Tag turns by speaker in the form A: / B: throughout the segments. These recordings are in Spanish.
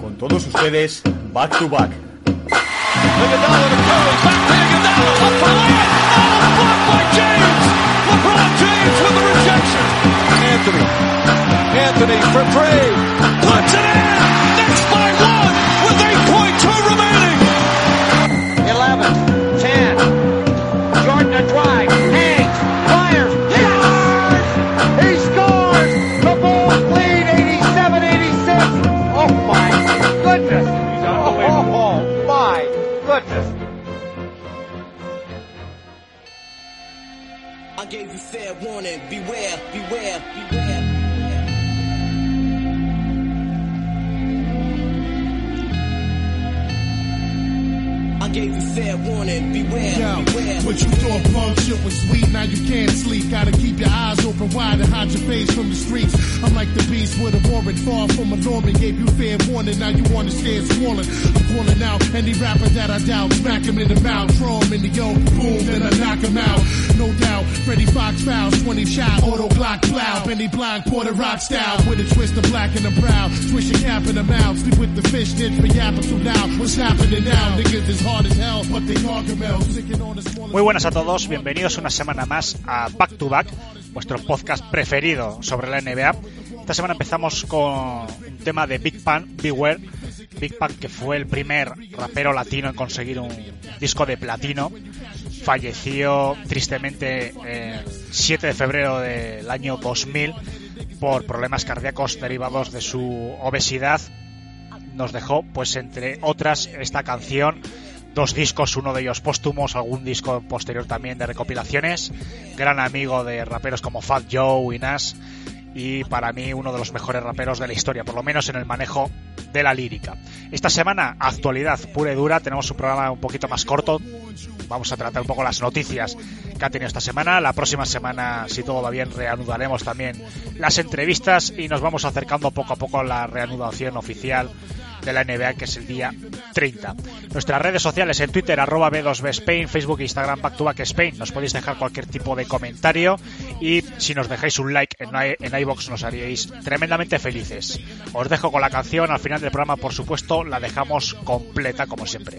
A: Con todos ustedes, Back to Back.
B: Anthony. Anthony for three. Puts it in.
C: Warning. Beware, beware, beware. Gave you fair warning. Beware,
D: Yo,
C: beware.
D: what you thought punk shit was sweet, now you can't sleep. Gotta keep your eyes open wide and hide your face from the streets. I'm like the beast with a warrant, far from a Norman. Gave you fair warning, now you wanna stand swollen. I'm calling out any rapper that I doubt. Smack him in the mouth, throw him in the yoke, boom, then I knock him out. No doubt, Freddie Fox fouls, 20 shot, auto block plow. Benny Blind, Porter Rock style, with a twist of black in the brow. Twist your cap in the mouth, sleep with the fish dish for yapping too loud. What's happening now? Niggas is hard
E: Muy buenas a todos, bienvenidos una semana más a Back to Back, vuestro podcast preferido sobre la NBA. Esta semana empezamos con un tema de Big Pan, Beware. Big Pan, que fue el primer rapero latino en conseguir un disco de platino, falleció tristemente el 7 de febrero del año 2000 por problemas cardíacos derivados de su obesidad. Nos dejó, pues entre otras, esta canción dos discos, uno de ellos póstumos, algún disco posterior también de recopilaciones, gran amigo de raperos como Fat Joe y Nas, y para mí uno de los mejores raperos de la historia, por lo menos en el manejo de la lírica. Esta semana, actualidad pura y dura, tenemos un programa un poquito más corto, vamos a tratar un poco las noticias que ha tenido esta semana, la próxima semana, si todo va bien, reanudaremos también las entrevistas y nos vamos acercando poco a poco a la reanudación oficial de la NBA, que es el día 30. Nuestras redes sociales en Twitter, arroba B2B Spain, Facebook e Instagram, Back to Back Spain. Nos podéis dejar cualquier tipo de comentario y si nos dejáis un like en, en iVoox nos haríais tremendamente felices. Os dejo con la canción, al final del programa, por supuesto, la dejamos completa como siempre.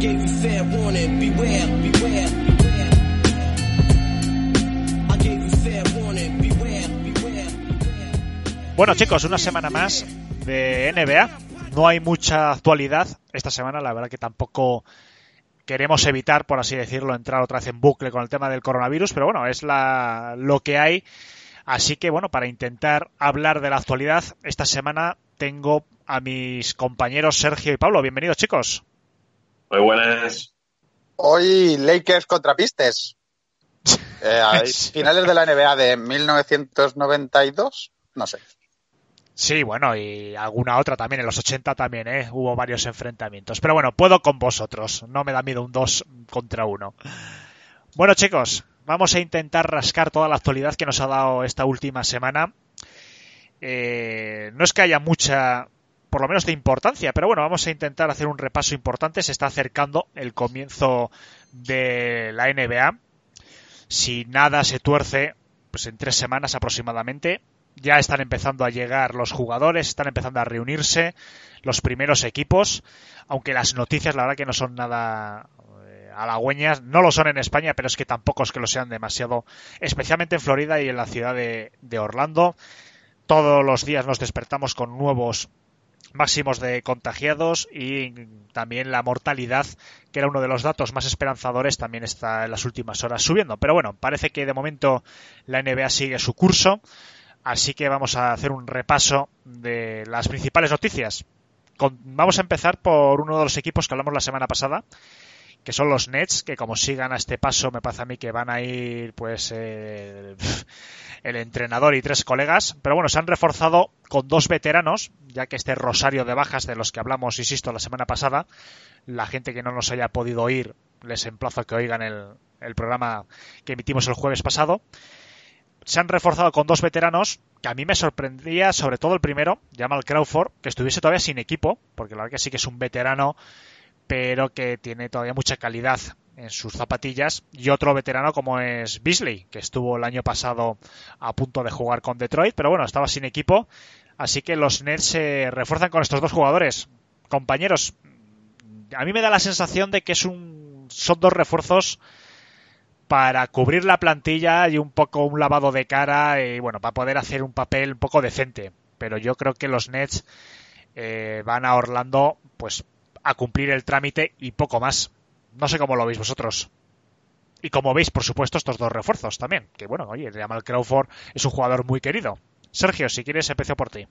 C: Gave you fair warning. Beware, beware.
E: Bueno chicos, una semana más de NBA. No hay mucha actualidad esta semana, la verdad que tampoco queremos evitar, por así decirlo, entrar otra vez en bucle con el tema del coronavirus, pero bueno, es la, lo que hay. Así que bueno, para intentar hablar de la actualidad, esta semana tengo a mis compañeros Sergio y Pablo. Bienvenidos chicos.
F: Muy buenas.
G: Hoy Lakers contra Pistes. Eh, finales de la NBA de 1992, no sé.
E: Sí, bueno, y alguna otra también, en los 80 también, ¿eh? Hubo varios enfrentamientos. Pero bueno, puedo con vosotros, no me da miedo un 2 contra 1. Bueno, chicos, vamos a intentar rascar toda la actualidad que nos ha dado esta última semana. Eh, no es que haya mucha, por lo menos de importancia, pero bueno, vamos a intentar hacer un repaso importante. Se está acercando el comienzo de la NBA. Si nada se tuerce, pues en tres semanas aproximadamente, ya están empezando a llegar los jugadores, están empezando a reunirse los primeros equipos, aunque las noticias la verdad que no son nada eh, halagüeñas. No lo son en España, pero es que tampoco es que lo sean demasiado, especialmente en Florida y en la ciudad de, de Orlando. Todos los días nos despertamos con nuevos máximos de contagiados y también la mortalidad, que era uno de los datos más esperanzadores, también está en las últimas horas subiendo. Pero bueno, parece que de momento la NBA sigue su curso, así que vamos a hacer un repaso de las principales noticias. Con- vamos a empezar por uno de los equipos que hablamos la semana pasada, que son los Nets, que como sigan a este paso me parece a mí que van a ir pues eh, el entrenador y tres colegas, pero bueno, se han reforzado con dos veteranos, ya que este rosario de bajas de los que hablamos, insisto, la semana pasada, la gente que no nos haya podido oír, les emplazo a que oigan el, el programa que emitimos el jueves pasado. Se han reforzado con dos veteranos, que a mí me sorprendía, sobre todo el primero, Jamal Crawford, que estuviese todavía sin equipo, porque la verdad que sí que es un veterano pero que tiene todavía mucha calidad en sus zapatillas. Y otro veterano como es Beasley que estuvo el año pasado a punto de jugar con Detroit pero bueno estaba sin equipo. Así que los Nets se refuerzan con estos dos jugadores. Compañeros a mí me da la sensación de que es un son dos refuerzos para cubrir la plantilla y un poco un lavado de cara y bueno para poder hacer un papel un poco decente. Pero yo creo que los Nets eh, van a Orlando pues a cumplir el trámite y poco más. No sé cómo lo veis vosotros. Y como veis, por supuesto, estos dos refuerzos también. Que bueno, oye, Jamal Crawford es un jugador muy querido. Sergio, si quieres, empiezo por ti.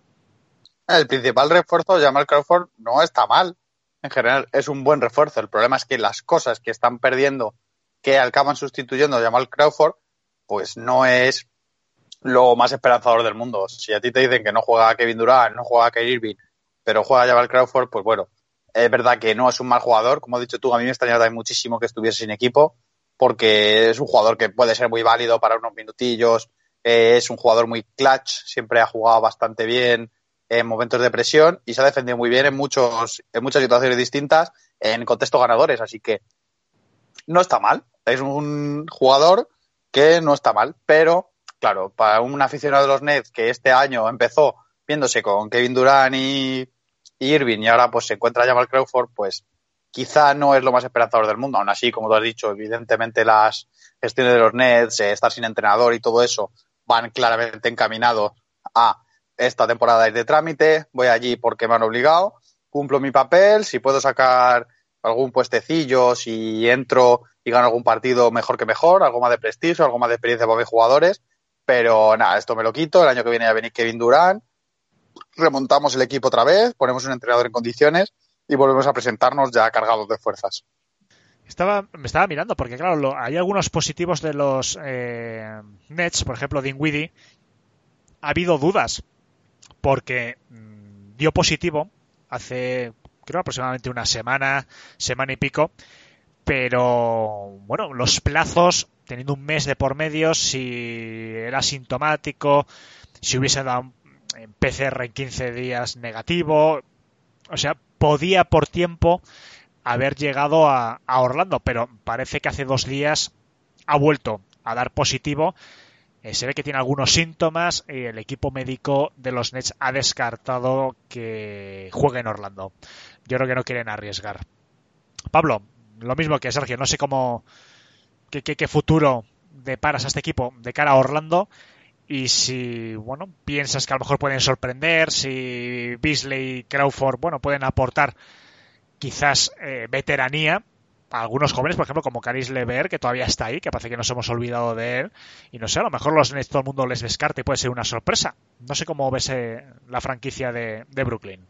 G: El principal refuerzo, Jamal Crawford, no está mal. En general, es un buen refuerzo. El problema es que las cosas que están perdiendo, que acaban sustituyendo a Jamal Crawford, pues no es lo más esperanzador del mundo. Si a ti te dicen que no juega Kevin Durant, no juega Kyrie Irving, pero juega Jamal Crawford, pues bueno, es verdad que no es un mal jugador. Como has dicho tú, a mí me extrañaba muchísimo que estuviese sin equipo, porque es un jugador que puede ser muy válido para unos minutillos. Eh, es un jugador muy clutch, siempre ha jugado bastante bien en momentos de presión y se ha defendido muy bien en, muchos, en muchas situaciones distintas en contextos ganadores. Así que no está mal. Es un jugador que no está mal, pero claro, para un aficionado de los Nets que este año empezó viéndose con Kevin Durant y Irving y ahora pues se encuentra Jamal Crawford, pues quizá no es lo más esperanzador del mundo. Aún así, como tú has dicho, evidentemente las gestiones de los Nets, eh, estar sin entrenador y todo eso van claramente encaminados a esta temporada es de trámite, voy allí porque me han obligado, cumplo mi papel, si puedo sacar algún puestecillo, si entro y gano algún partido mejor que mejor, algo más de prestigio, algo más de experiencia para mis jugadores, pero nada, esto me lo quito, el año que viene ya venir Kevin Durant, remontamos el equipo otra vez, ponemos un entrenador en condiciones y volvemos a presentarnos ya cargados de fuerzas.
E: Estaba, me estaba mirando porque, claro, lo, hay algunos positivos de los eh, Nets, por ejemplo, Dinwiddie. Ha habido dudas porque mmm, dio positivo hace, creo, aproximadamente una semana, semana y pico. Pero, bueno, los plazos, teniendo un mes de por medio, si era sintomático, si hubiese dado PCR en 15 días negativo. O sea, podía por tiempo haber llegado a, Orlando, pero parece que hace dos días ha vuelto a dar positivo. Eh, se ve que tiene algunos síntomas y el equipo médico de los Nets ha descartado que juegue en Orlando. Yo creo que no quieren arriesgar. Pablo, lo mismo que Sergio, no sé cómo, qué, qué, qué futuro deparas a este equipo de cara a Orlando y si bueno piensas que a lo mejor pueden sorprender si Beasley y Crawford bueno pueden aportar quizás eh, veteranía a algunos jóvenes por ejemplo como Caris Lever que todavía está ahí que parece que nos hemos olvidado de él. Y no sé a lo mejor los Nets todo el mundo les descarte y puede ser una sorpresa. No sé cómo ves eh, la franquicia de, de, Brooklyn.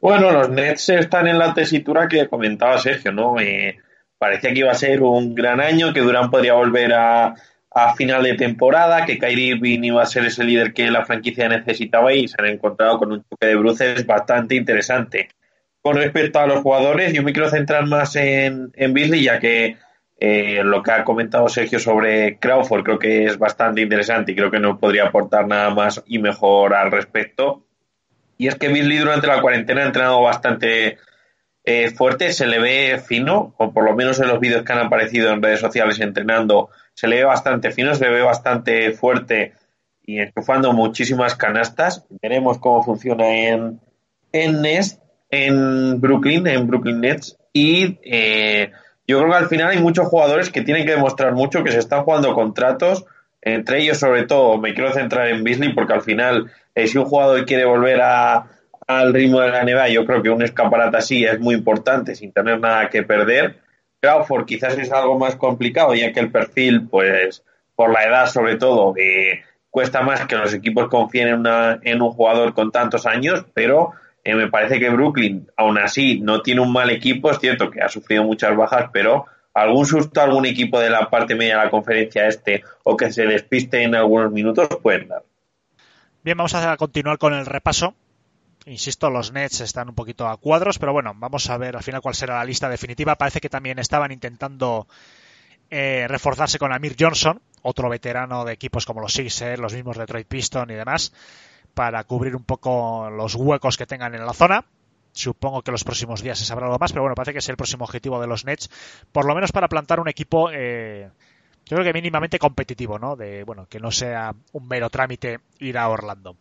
H: Bueno los Nets están en la tesitura que comentaba Sergio no eh, parecía que iba a ser un gran año que Durán podría volver a a final de temporada, que Kyrie Irving iba a ser ese líder que la franquicia necesitaba y se han encontrado con un choque de bruces bastante interesante. Con respecto a los jugadores, yo me quiero centrar más en, en ya que eh, lo que ha comentado Sergio sobre Crawford creo que es bastante interesante y creo que no podría aportar nada más y mejor al respecto. Y es que Beasley durante la cuarentena ha entrenado bastante eh, fuerte, se le ve fino, o por lo menos en los vídeos que han aparecido en redes sociales entrenando, se le ve bastante fino, se le ve bastante fuerte y enchufando muchísimas canastas. Veremos cómo funciona en, en en Brooklyn, en Brooklyn Nets. Y eh, yo creo que al final hay muchos jugadores que tienen que demostrar mucho que se están jugando contratos, entre ellos sobre todo me quiero centrar en Beasley porque al final eh, si un jugador quiere volver a, al ritmo de la NBA, yo creo que un escaparate así es muy importante sin tener nada que perder. Crawford quizás es algo más complicado ya que el perfil, pues por la edad sobre todo, eh, cuesta más que los equipos confíen en, una, en un jugador con tantos años, pero eh, me parece que Brooklyn, aún así, no tiene un mal equipo. Es cierto que ha sufrido muchas bajas, pero algún susto algún equipo de la parte media de la conferencia este o que se despiste en algunos minutos pueden dar.
E: Bien, vamos a continuar con el repaso. Insisto, los Nets están un poquito a cuadros, pero bueno, vamos a ver al final cuál será la lista definitiva. Parece que también estaban intentando eh, reforzarse con Amir Johnson, otro veterano de equipos como los Sixers, los mismos Detroit Pistons y demás para cubrir un poco los huecos que tengan en la zona. Supongo que los próximos días se sabrá algo más, pero bueno, parece que es el próximo objetivo de los Nets, por lo menos para plantar un equipo, eh, yo creo que mínimamente competitivo, ¿no? De, bueno, que no sea un mero trámite ir a Orlando.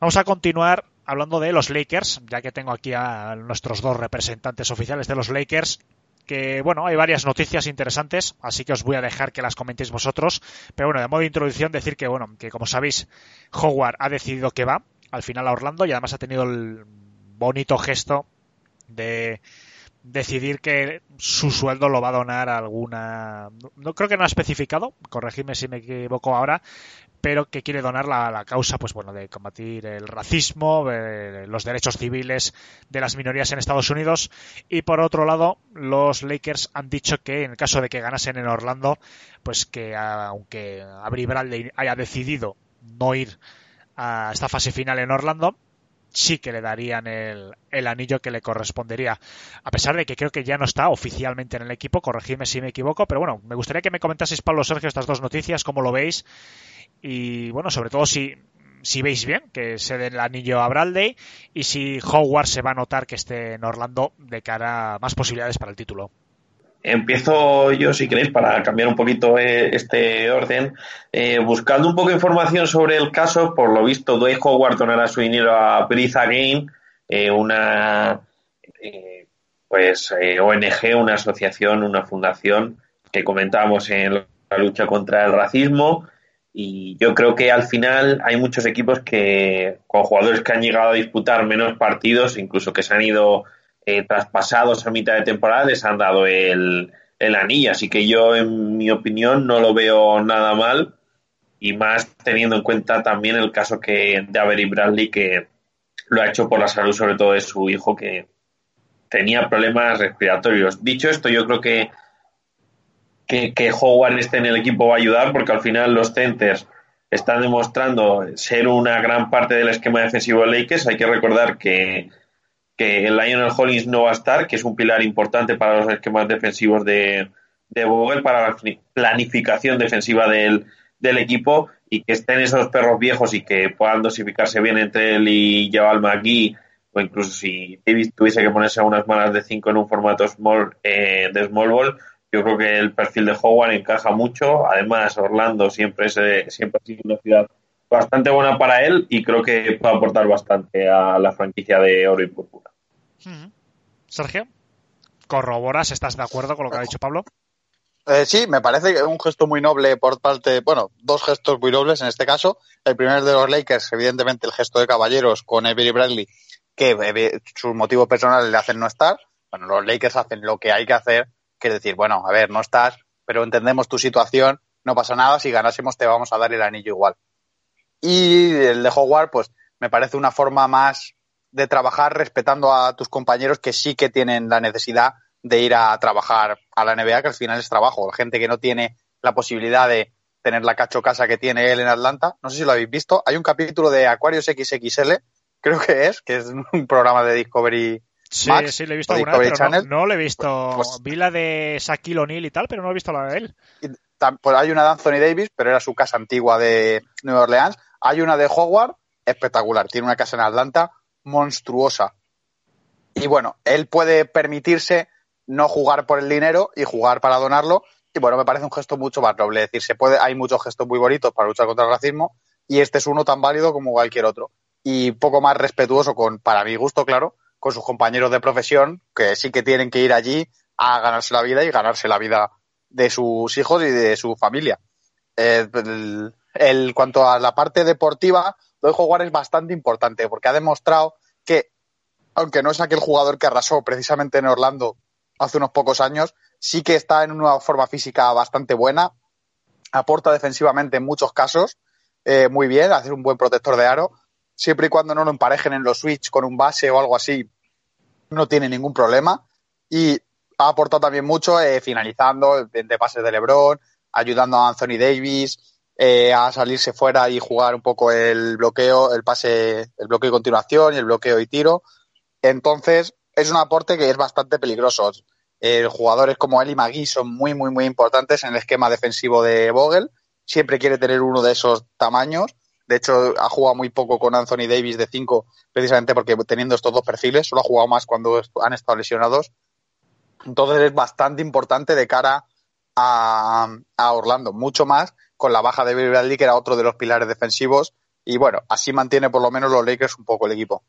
E: Vamos a continuar hablando de los Lakers, ya que tengo aquí a nuestros dos representantes oficiales de los Lakers que bueno, hay varias noticias interesantes, así que os voy a dejar que las comentéis vosotros. Pero bueno, de modo de introducción decir que bueno, que como sabéis, Howard ha decidido que va al final a Orlando y además ha tenido el bonito gesto de decidir que su sueldo lo va a donar a alguna no creo que no ha especificado corregidme si me equivoco ahora pero que quiere donar la, la causa, pues bueno, de combatir el racismo, eh, los derechos civiles de las minorías en Estados Unidos. Y por otro lado, los Lakers han dicho que en el caso de que ganasen en Orlando, pues que aunque Avery Bradley haya decidido no ir a esta fase final en Orlando, sí que le darían el, el, anillo que le correspondería. A pesar de que creo que ya no está oficialmente en el equipo, corregidme si me equivoco, pero bueno, me gustaría que me comentaseis, Pablo Sergio, estas dos noticias, cómo lo veis y bueno, sobre todo si, si veis bien que se dé el anillo a Bradley y si Howard se va a notar que esté en Orlando de cara a más posibilidades para el título.
H: Empiezo yo, si queréis, para cambiar un poquito eh, este orden. Eh, buscando un poco de información sobre el caso, por lo visto, Dwayne Howard donará su dinero a Breathe Again, eh, una pues ONG, una asociación, una fundación que comentábamos en la lucha contra el racismo y yo creo que al final hay muchos equipos que, con jugadores que han llegado a disputar menos partidos, incluso que se han ido eh, traspasados a mitad de temporada, les han dado el, el anillo. Así que yo, en mi opinión, no lo veo nada mal. Y más teniendo en cuenta también el caso que de Avery Bradley, que lo ha hecho por la salud, sobre todo de su hijo, que tenía problemas respiratorios. Dicho esto, yo creo que que, que Howard esté en el equipo va a ayudar porque al final los centers están demostrando ser una gran parte del esquema defensivo de Lakers. Hay que recordar que, que el Lionel Hollins no va a estar, que es un pilar importante para los esquemas defensivos de, de Vogel, para la planificación defensiva del, del equipo y que estén esos perros viejos y que puedan dosificarse bien entre él y Jabal McGee o incluso si Davis tuviese que ponerse unas malas de 5 en un formato small eh, de small ball, yo creo que el perfil de Howard encaja mucho. Además, Orlando siempre, es, siempre ha sido una ciudad bastante buena para él y creo que puede aportar bastante a la franquicia de Oro y Púrpura.
E: Sergio, ¿corroboras? ¿Estás de acuerdo con lo que ha dicho Pablo?
G: Eh, sí, me parece que es un gesto muy noble por parte, bueno, dos gestos muy nobles en este caso. El primero de los Lakers, evidentemente el gesto de caballeros con Avery Bradley, que eh, sus motivos personales le hacen no estar. Bueno, los Lakers hacen lo que hay que hacer que decir, bueno, a ver, no estás, pero entendemos tu situación, no pasa nada, si ganásemos te vamos a dar el anillo igual. Y el de Howard, pues me parece una forma más de trabajar respetando a tus compañeros que sí que tienen la necesidad de ir a trabajar a la NBA, que al final es trabajo. Gente que no tiene la posibilidad de tener la cacho casa que tiene él en Atlanta. No sé si lo habéis visto. Hay un capítulo de Aquarius XXL, creo que es, que es un programa de Discovery
E: Sí, sí, le he visto alguna vez, pero no, no, le he visto. Pues, Vi la de Shaquille O'Neal y tal, pero no he visto la de él.
G: pues hay una de Anthony Davis, pero era su casa antigua de Nueva Orleans. Hay una de Howard, espectacular. Tiene una casa en Atlanta monstruosa. Y bueno, él puede permitirse no jugar por el dinero y jugar para donarlo. Y bueno, me parece un gesto mucho más noble. Es decir, se puede, hay muchos gestos muy bonitos para luchar contra el racismo y este es uno tan válido como cualquier otro. Y poco más respetuoso con, para mi gusto, claro, con sus compañeros de profesión, que sí que tienen que ir allí a ganarse la vida y ganarse la vida de sus hijos y de su familia. Eh, el, el- cuanto a la parte deportiva, lo de jugar es bastante importante porque ha demostrado que, aunque no es aquel jugador que arrasó precisamente en Orlando hace unos pocos años, sí que está en una forma física bastante buena, aporta defensivamente en muchos casos eh, muy bien, hace un buen protector de aro, siempre y cuando no lo emparejen en los switch con un base o algo así, no tiene ningún problema y ha aportado también mucho eh, finalizando de, pases de LeBron, ayudando a Anthony Davis eh, a salirse fuera y jugar un poco el bloqueo, el pase, el bloqueo y continuación y el bloqueo y tiro. Entonces, es un aporte que es bastante peligroso. Eh, jugadores como él y Magui son muy, muy, muy importantes en el esquema defensivo de Vogel. Siempre quiere tener uno de esos tamaños. De hecho, ha jugado muy poco con Anthony Davis de 5, precisamente porque teniendo estos dos perfiles, solo ha jugado más cuando han estado lesionados. Entonces es bastante importante de cara a, Orlando, mucho más con la baja de Bill Bradley, que era otro de los pilares defensivos. Y bueno, así mantiene por lo menos los Lakers un poco el equipo.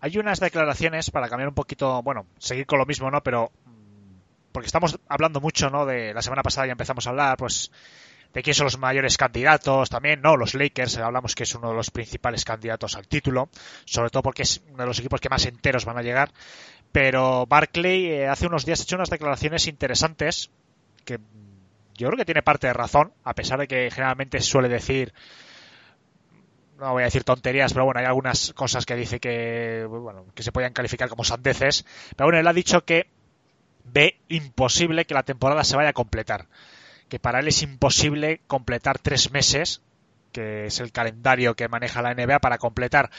E: Hay unas declaraciones para cambiar un poquito, bueno, seguir con lo mismo, ¿no? Pero mm, porque estamos hablando mucho, ¿no? De la semana pasada ya empezamos a hablar, pues, de quién son los mayores candidatos también, ¿no? Los Lakers, eh, hablamos que es uno de los principales candidatos al título, sobre todo porque es uno de los equipos que más enteros van a llegar. Pero Barclay eh, hace unos días ha hecho unas declaraciones interesantes que yo creo que tiene parte de razón, a pesar de que generalmente suele decir no voy a decir tonterías, pero bueno, hay algunas cosas que dice que, bueno, que se podían calificar como sandeces. Pero bueno, él ha dicho que ve imposible que la temporada se vaya a completar. Que para él es imposible completar tres meses, que es el calendario que maneja la NBA, para completar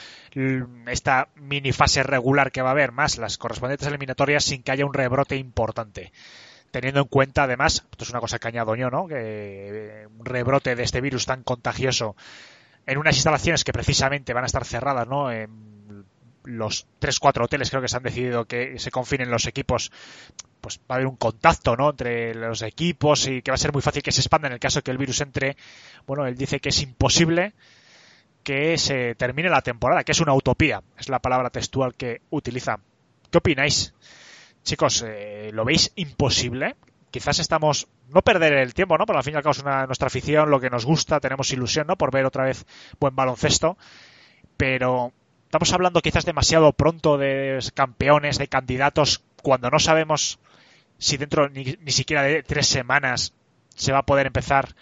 E: esta mini fase regular que va a haber, más las correspondientes eliminatorias, sin que haya un rebrote importante teniendo en cuenta además, esto es una cosa que añado yo, ¿no? Que eh, un rebrote de este virus tan contagioso en unas instalaciones que precisamente van a estar cerradas, ¿no? En los 3-4 hoteles creo que se han decidido que se confinen los equipos, pues va a haber un contacto, ¿no? Entre los equipos y que va a ser muy fácil que se expanda en el caso que el virus entre. Bueno, él dice que es imposible que se termine la temporada, que es una utopía, es la palabra textual que utiliza. ¿Qué opináis? Chicos, eh, ¿lo veis imposible? Quizás estamos no perder el tiempo, ¿no? Pero al fin y al cabo es una, nuestra afición, lo que nos gusta, tenemos ilusión, ¿no? Por ver otra vez buen baloncesto. Pero estamos hablando quizás demasiado pronto de campeones, de candidatos, cuando no sabemos si dentro ni, ni siquiera de tres semanas se va a poder empezar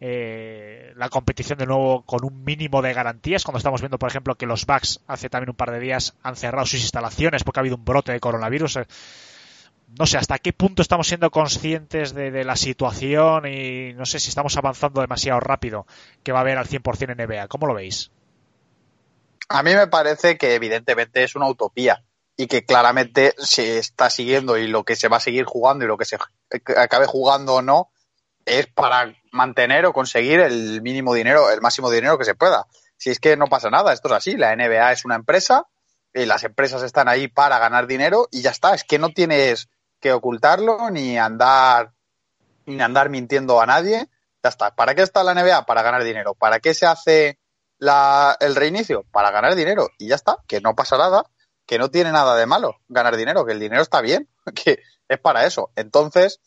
E: eh, la competición de nuevo con un mínimo de garantías. Cuando estamos viendo, por ejemplo, que los Bucks hace también un par de días han cerrado sus instalaciones porque ha habido un brote de coronavirus. Eh, no sé hasta qué punto estamos siendo conscientes de, de, la situación y no sé si estamos avanzando demasiado rápido que va a haber al 100% en NBA. ¿Cómo lo veis?
G: A mí me parece que evidentemente es una utopía y que claramente se está siguiendo y lo que se va a seguir jugando y lo que se acabe jugando o no es para mantener o conseguir el mínimo dinero, el máximo dinero que se pueda. Si es que no pasa nada, esto es así. La NBA es una empresa y las empresas están ahí para ganar dinero y ya está. Es que no tienes que ocultarlo ni andar ni andar mintiendo a nadie. Ya está. ¿Para qué está la NBA? Para ganar dinero. ¿Para qué se hace la, el reinicio? Para ganar dinero. Y ya está. Que no pasa nada. Que no tiene nada de malo ganar dinero. Que el dinero está bien. Que es para eso. Entonces,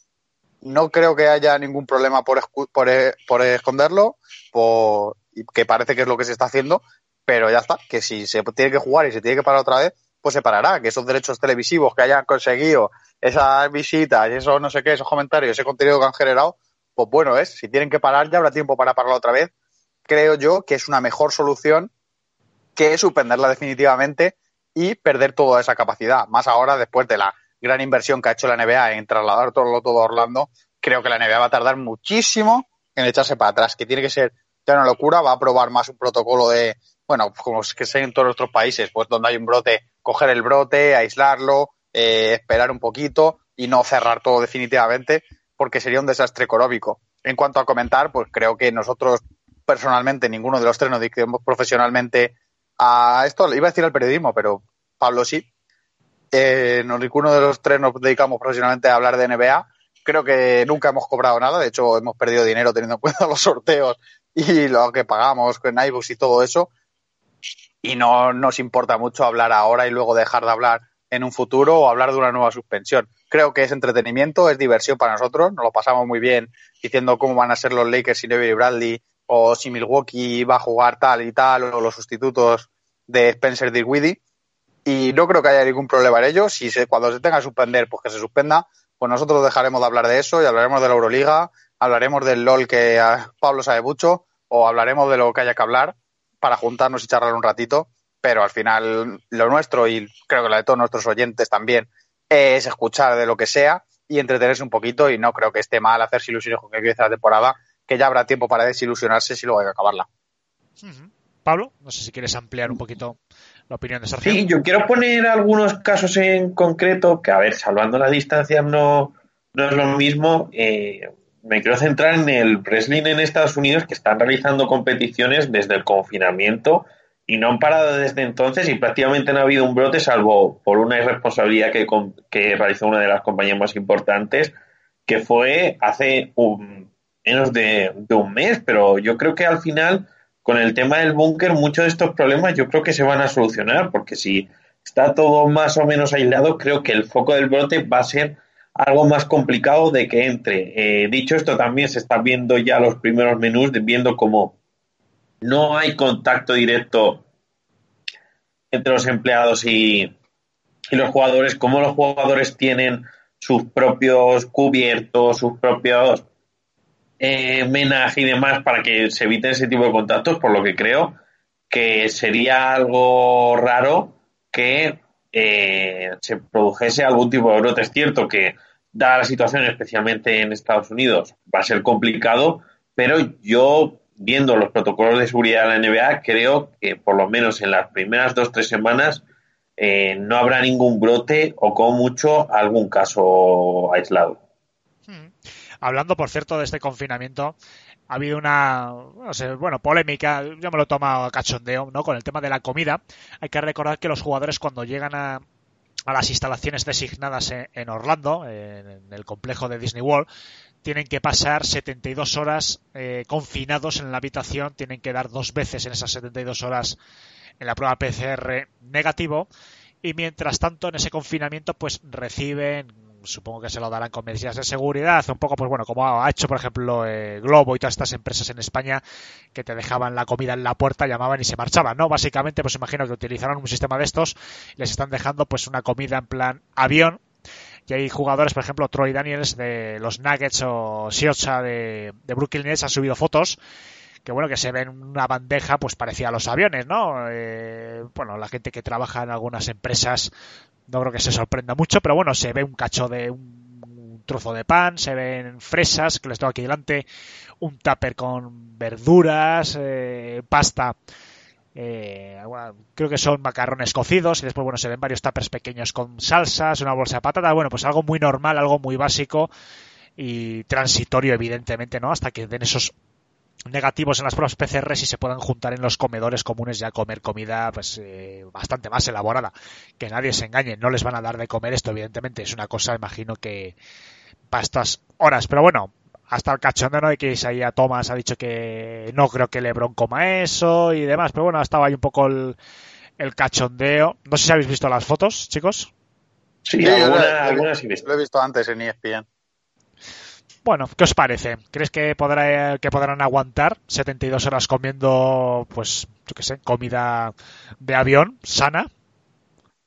G: no creo que haya ningún problema por, por, por esconderlo, por, que parece que es lo que se está haciendo, pero ya está, que si se tiene que jugar y se tiene que parar otra vez, pues se parará, que esos derechos televisivos que hayan conseguido, esas visitas, esos no sé qué, esos comentarios, ese contenido que han generado, pues bueno es, si tienen que parar ya habrá tiempo para pararlo otra vez. Creo yo que es una mejor solución que suspenderla definitivamente y perder toda esa capacidad, más ahora después de la gran inversión que ha hecho la NBA en trasladar todo, todo a Orlando, creo que la NBA va a tardar muchísimo en echarse para atrás, que tiene que ser ya una locura, va a probar más un protocolo de, bueno, como es que sé en todos nuestros países, pues donde hay un brote, coger el brote, aislarlo, eh, esperar un poquito y no cerrar todo definitivamente, porque sería un desastre económico. En cuanto a comentar, pues creo que nosotros personalmente, ninguno de los tres nos dedicamos profesionalmente a esto, iba a decir al periodismo, pero Pablo sí, eh, no, ninguno de los tres nos dedicamos profesionalmente a hablar de NBA. Creo que nunca hemos cobrado nada. De hecho, hemos perdido dinero teniendo en cuenta los sorteos y lo que pagamos con iBooks y todo eso. Y no nos importa mucho hablar ahora y luego dejar de hablar en un futuro o hablar de una nueva suspensión. creo que es entretenimiento, es diversión para nosotros, nos lo pasamos muy bien diciendo cómo van a ser los Lakers sin Avery Bradley o si Milwaukee va a jugar tal y tal o los sustitutos de Spencer Dinwiddie y no creo que haya ningún problema en ello. Si cuando se tenga que suspender, pues que se suspenda. Pues nosotros dejaremos de hablar de eso y hablaremos de la Euroliga, hablaremos del LOL que a Pablo sabe mucho o hablaremos de lo que haya que hablar para juntarnos y charlar un ratito. Pero al final lo nuestro y creo que la de todos nuestros oyentes también es escuchar de lo que sea y entretenerse un poquito y no creo que esté mal hacerse ilusiones con que empiece la temporada, que ya habrá tiempo para desilusionarse si luego hay que acabarla.
E: Pablo, no sé si quieres ampliar un poquito la opinión de Sergio.
H: Sí, yo quiero poner algunos casos en concreto que, a ver, salvando las distancias no, no es lo mismo. Eh, me quiero centrar en el wrestling en Estados Unidos que están realizando competiciones desde el confinamiento y no han parado desde entonces y prácticamente no ha habido un brote salvo por una irresponsabilidad que, que realizó una de las compañías más importantes que fue hace un, menos de, un mes, pero yo creo que al final con el tema del búnker, muchos de estos problemas yo creo que se van a solucionar, porque si está todo más o menos aislado, creo que el foco del brote va a ser algo más complicado de que entre. Eh, dicho esto, también se están viendo ya los primeros menús, viendo cómo no hay contacto directo entre los empleados y los jugadores, cómo los jugadores tienen sus propios cubiertos, sus propios eh, menaje y demás para que se eviten ese tipo de contactos, por lo que creo que sería algo raro que eh, se produjese algún tipo de brote. Es cierto que, dada la situación, especialmente en Estados Unidos, va a ser complicado, pero yo, viendo los protocolos de seguridad de la NBA, creo que por lo menos en las primeras dos o tres semanas eh, no habrá ningún brote o, como mucho, algún caso aislado.
E: Hablando, por cierto, de este confinamiento, ha habido una, bueno, polémica, yo me lo he tomado a cachondeo, ¿no? Con el tema de la comida. Hay que recordar que los jugadores cuando llegan a, a las instalaciones designadas en, Orlando, en, el complejo de Disney World, tienen que pasar 72 horas eh, confinados en la habitación, tienen que dar dos veces en esas 72 horas en la prueba PCR negativo y mientras tanto en ese confinamiento pues reciben supongo que se lo darán con medidas de seguridad, un poco, pues bueno, como ha hecho, por ejemplo, eh, Globo y todas estas empresas en España que te dejaban la comida en la puerta, llamaban y se marchaban, ¿no? Básicamente, pues imagino que utilizaron un sistema de estos, les están dejando pues una comida en plan avión, y hay jugadores, por ejemplo, Troy Daniels de los Nuggets o Siocha de, de Brooklyn Nets han subido fotos que bueno, que se ven una bandeja, pues parecía a los aviones, ¿no? Eh, bueno, la gente que trabaja en algunas empresas no creo que se sorprenda mucho, pero bueno, se ve un cacho de un trozo de pan, se ven fresas, que les tengo aquí delante, un tupper con verduras, eh, pasta, eh, creo que son macarrones cocidos y después, bueno, se ven varios tuppers pequeños con salsas, una bolsa de patatas, bueno, pues algo muy normal, algo muy básico y transitorio, evidentemente, ¿no? Hasta que den esos negativos en las pruebas PCR y se puedan juntar en los comedores comunes ya a comer comida pues eh, bastante más elaborada. Que nadie se engañe, no les van a dar de comer esto, evidentemente. Es una cosa, imagino que para estas horas. Pero bueno, hasta el cachondeo de que Isaías Thomas ha dicho que no creo que Lebron coma eso y demás. Pero bueno, estaba ahí un poco el, el cachondeo. No sé si habéis visto las fotos, chicos.
H: Sí, algunas
G: Lo he visto antes en ESPN.
E: Bueno, ¿qué os parece? ¿Crees que, podrá, que podrán aguantar 72 horas comiendo, pues, yo qué sé, comida de avión sana?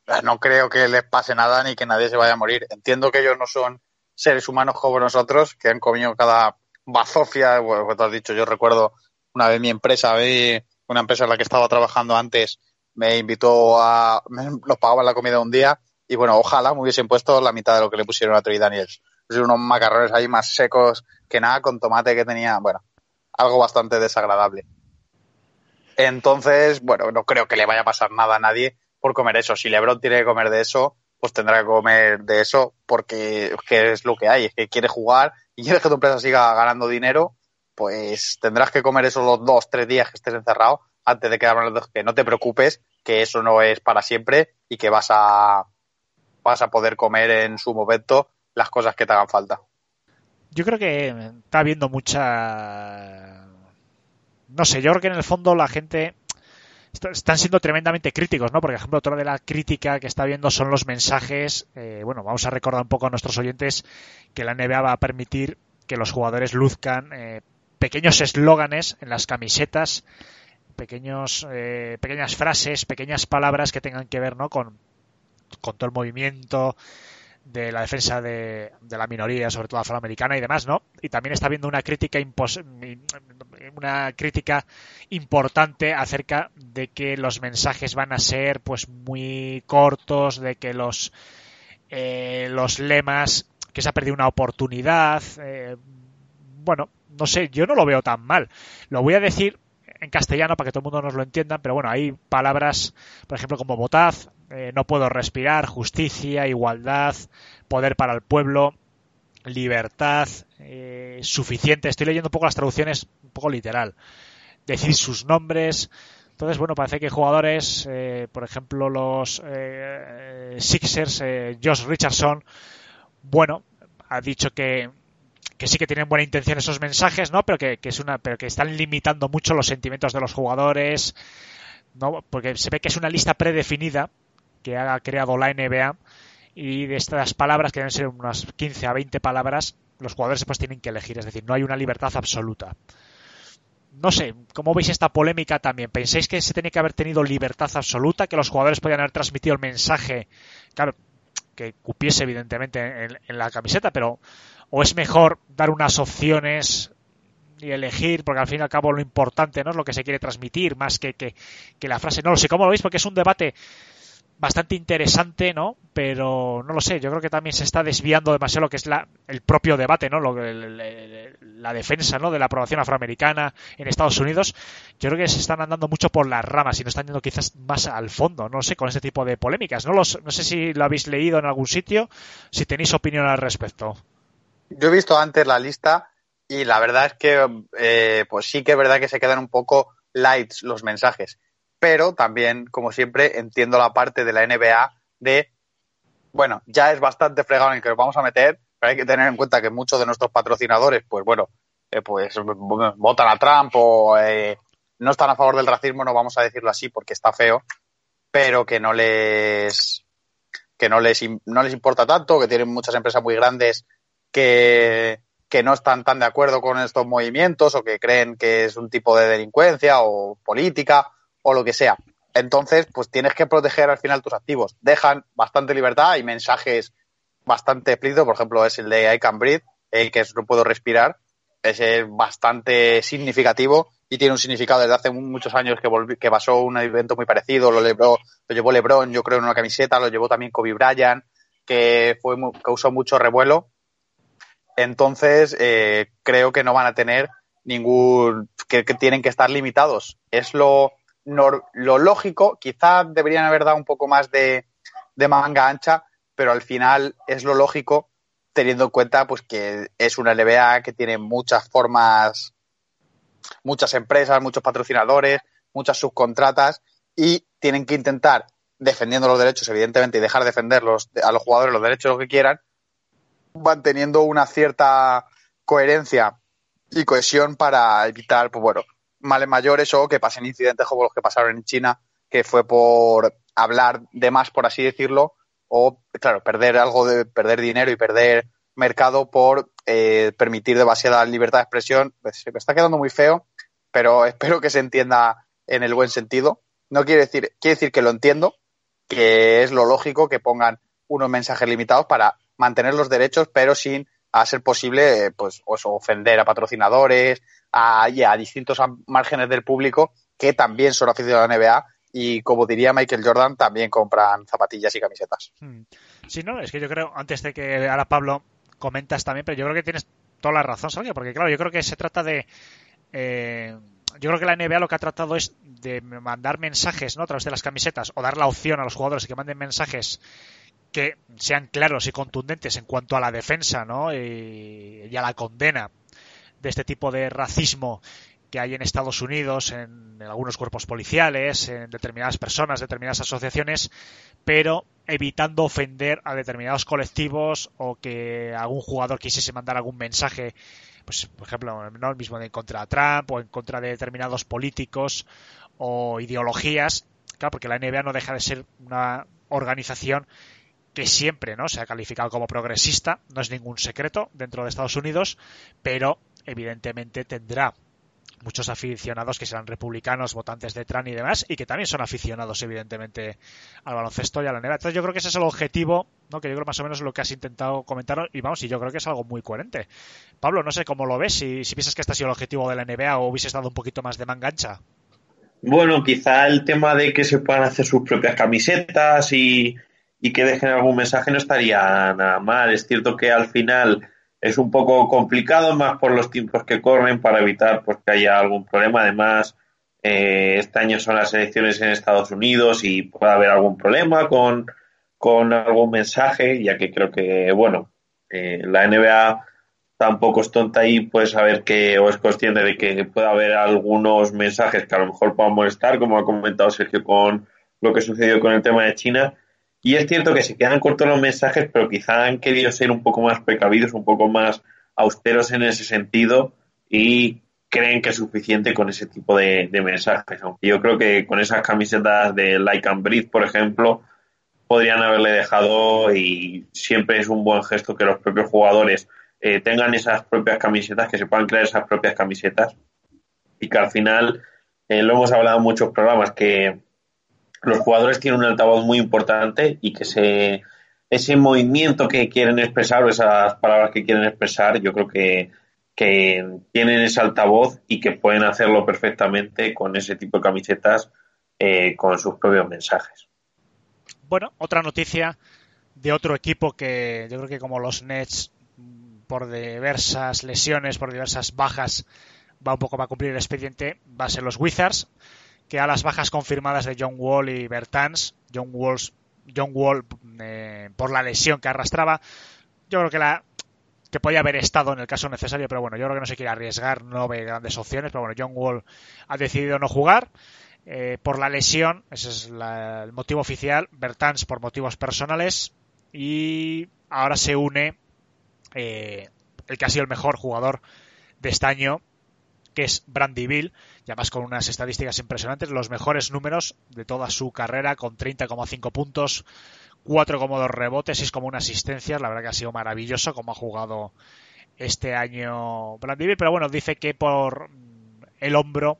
G: Eh, no creo que les pase nada ni que nadie se vaya a morir. Entiendo que ellos no son seres humanos como nosotros, que han comido cada bazofia. Bueno, pues tú has dicho, yo recuerdo una vez mi empresa, una empresa en la que estaba trabajando antes, me invitó a. nos pagaban la comida un día y bueno, ojalá me hubiesen puesto la mitad de lo que le pusieron a Troy Daniels unos macarrones ahí más secos que nada, con tomate que tenía, bueno, algo bastante desagradable. Entonces, bueno, no creo que le vaya a pasar nada a nadie por comer eso. Si Lebron tiene que comer de eso, pues tendrá que comer de eso porque es lo que hay, es que quiere jugar y quieres que tu empresa siga ganando dinero, pues tendrás que comer eso los dos, tres días que estés encerrado antes de que, que no te preocupes, que eso no es para siempre y que vas a, vas a poder comer en su momento las cosas que te hagan falta.
E: Yo creo que está habiendo mucha... No sé, yo creo que en el fondo la gente est- están siendo tremendamente críticos, ¿no? Por ejemplo, otra de la crítica que está viendo son los mensajes. eh, bueno, vamos a recordar un poco a nuestros oyentes que la NBA va a permitir que los jugadores luzcan eh, pequeños eslóganes en las camisetas, pequeños, eh, pequeñas frases, pequeñas palabras que tengan que ver, ¿no? Con, con todo el movimiento de la defensa de, la minoría, sobre todo afroamericana y demás, ¿no? Y también está habiendo una crítica una crítica importante acerca de que los mensajes van a ser pues muy cortos, de que los eh, los lemas que se ha perdido una oportunidad, eh, bueno, no sé, yo no lo veo tan mal. Lo voy a decir en castellano para que todo el mundo nos lo entienda, pero bueno, hay palabras, por ejemplo, como votad, eh, no puedo respirar, justicia, igualdad, poder para el pueblo, libertad, eh, suficiente. Estoy leyendo un poco las traducciones, un poco literal. Decir sus nombres. Entonces, bueno, parece que jugadores, eh, por ejemplo, los eh, Sixers, eh, Josh Richardson, bueno, ha dicho que, que sí que tienen buena intención esos mensajes, ¿no? Pero que, es una, pero que están limitando mucho los sentimientos de los jugadores, ¿no? Porque se ve que es una lista predefinida que ha creado la NBA y de estas palabras, que deben ser unas 15 a 20 palabras, los jugadores después tienen que elegir, es decir, no hay una libertad absoluta. No sé, ¿cómo veis esta polémica también? ¿Pensáis que se tenía que haber tenido libertad absoluta, que los jugadores podían haber transmitido el mensaje, claro, que cupiese evidentemente en, en la camiseta, pero o es mejor dar unas opciones y elegir, porque al fin y al cabo lo importante no es lo que se quiere transmitir, más que, que, la frase. No lo sé cómo lo veis, porque es un debate bastante interesante, ¿no? Pero no lo sé, yo creo que también se está desviando demasiado lo que es la, el propio debate, ¿no? Lo, la defensa, ¿no? De la aprobación afroamericana en Estados Unidos. Yo creo que se están andando mucho por las ramas y no están yendo quizás más al fondo, no sé, con este tipo de polémicas. No, los, no sé si lo habéis leído en algún sitio, si tenéis opinión al respecto.
G: Yo he visto antes la lista y la verdad es que, eh, pues sí que es verdad que se quedan un poco lights los mensajes. Pero también, como siempre, entiendo la parte de la NBA de, bueno, ya es bastante fregado en el que nos vamos a meter, pero hay que tener en cuenta que muchos de nuestros patrocinadores, pues bueno, eh, pues votan a Trump o eh, no están a favor del racismo, no vamos a decirlo así porque está feo, pero que no les que no les no les importa tanto, que tienen muchas empresas muy grandes que no están tan de acuerdo con estos movimientos o que creen que es un tipo de delincuencia o política o lo que sea. Entonces, pues tienes que proteger al final tus activos. Dejan bastante libertad y mensajes bastante explícitos, por ejemplo, es el de I can el que es no puedo respirar, es bastante significativo y tiene un significado desde hace muchos años que, que pasó un evento muy parecido, lo, lo llevó LeBron, yo creo, en una camiseta, lo llevó también Kobe Bryant, que fue causó mucho revuelo. Entonces, eh, creo que no van a tener ningún, que, tienen que estar limitados. Es lo, lo lógico, quizás deberían haber dado un poco más de, de, manga ancha, pero al final es lo lógico teniendo en cuenta pues que es una NBA que tiene muchas formas, muchas empresas, muchos patrocinadores, muchas subcontratas y tienen que intentar defendiendo los derechos, evidentemente, y dejar defenderlos a los jugadores los derechos que quieran, manteniendo una cierta coherencia y cohesión para evitar, pues bueno, males mayores o que pasen incidentes como los que pasaron en China, que fue por hablar de más, por así decirlo, o, claro, perder algo de perder dinero y perder mercado por eh, permitir demasiada libertad de expresión. Pues, se me está quedando muy feo, pero espero que se entienda en el buen sentido. No quiere decir, quiere decir que lo entiendo, que es lo lógico que pongan unos mensajes limitados para mantener los derechos, pero sin a ser posible pues ofender a patrocinadores a, a distintos márgenes del público que también son aficionados a la NBA y como diría Michael Jordan también compran zapatillas y camisetas.
E: Sí, no, es que yo creo, antes de que ahora Pablo comentas también, pero yo creo que tienes toda la razón, Sergio, porque claro, yo creo que se trata de... Eh, yo creo que la NBA lo que ha tratado es de mandar mensajes ¿no? a través de las camisetas o dar la opción a los jugadores que manden mensajes que sean claros y contundentes en cuanto a la defensa ¿no? y, a la condena de este tipo de racismo que hay en Estados Unidos, en, algunos cuerpos policiales, en determinadas personas, determinadas asociaciones, pero evitando ofender a determinados colectivos o que algún jugador quisiese mandar algún mensaje, pues por ejemplo, no el mismo en contra de Trump o en contra de determinados políticos o ideologías, claro, porque la NBA no deja de ser una organización que siempre ¿no? se ha calificado como progresista, no es ningún secreto dentro de Estados Unidos, pero evidentemente tendrá muchos aficionados que serán republicanos, votantes de Trump y demás, y que también son aficionados, evidentemente, al baloncesto y a la NBA. Entonces, yo creo que ese es el objetivo, ¿no? que yo creo más o menos lo que has intentado comentar, y vamos, y yo creo que es algo muy coherente. Pablo, no sé cómo lo ves, si, si piensas que este ha sido el objetivo de la NBA o hubieses dado un poquito más de mangancha.
H: Bueno, quizá el tema de que se puedan hacer sus propias camisetas y, y que dejen algún mensaje no estaría nada mal. Es cierto que al final es un poco complicado, más por los tiempos que corren, para evitar pues, que haya algún problema. Además, eh, este año son las elecciones en Estados Unidos y puede haber algún problema con, con algún mensaje, ya que creo que, bueno, eh, la NBA tampoco es tonta y puede saber que, o es consciente de que puede haber algunos mensajes que a lo mejor puedan molestar, como ha comentado Sergio con lo que sucedió con el tema de China y es cierto que se quedan cortos los mensajes, pero quizá han querido ser un poco más precavidos, un poco más austeros en ese sentido y creen que es suficiente con ese tipo de, mensajes. Aunque yo creo que con esas camisetas de Like and Breathe, por ejemplo, podrían haberle dejado y siempre es un buen gesto que los propios jugadores eh, tengan esas propias camisetas, que se puedan crear esas propias camisetas y que al final, eh, lo hemos hablado en muchos programas, que los jugadores tienen un altavoz muy importante y que ese, ese movimiento que quieren expresar o esas palabras que quieren expresar, yo creo que, que tienen ese altavoz y que pueden hacerlo perfectamente con ese tipo de camisetas eh, con sus propios mensajes.
E: Bueno, otra noticia de otro equipo que yo creo que como los Nets, por diversas lesiones, por diversas bajas, va un poco a cumplir el expediente, va a ser los Wizards que a las bajas confirmadas de John Wall y Bertans, John, Walls, John Wall eh, por la lesión que arrastraba, yo creo que la que podía haber estado en el caso necesario, pero bueno, yo creo que no se quiere arriesgar, no ve grandes opciones, pero bueno, John Wall ha decidido no jugar eh, por la lesión, ese es el motivo oficial, Bertans por motivos personales y ahora se une eh, el que ha sido el mejor jugador de este año, que es Brandy Bill, y además con unas estadísticas impresionantes, los mejores números de toda su carrera, con 30,5 puntos, 4,2 rebotes, 6,1 asistencias, la verdad que ha sido maravilloso como ha jugado este año Brandy Bill, pero bueno, dice que por el hombro,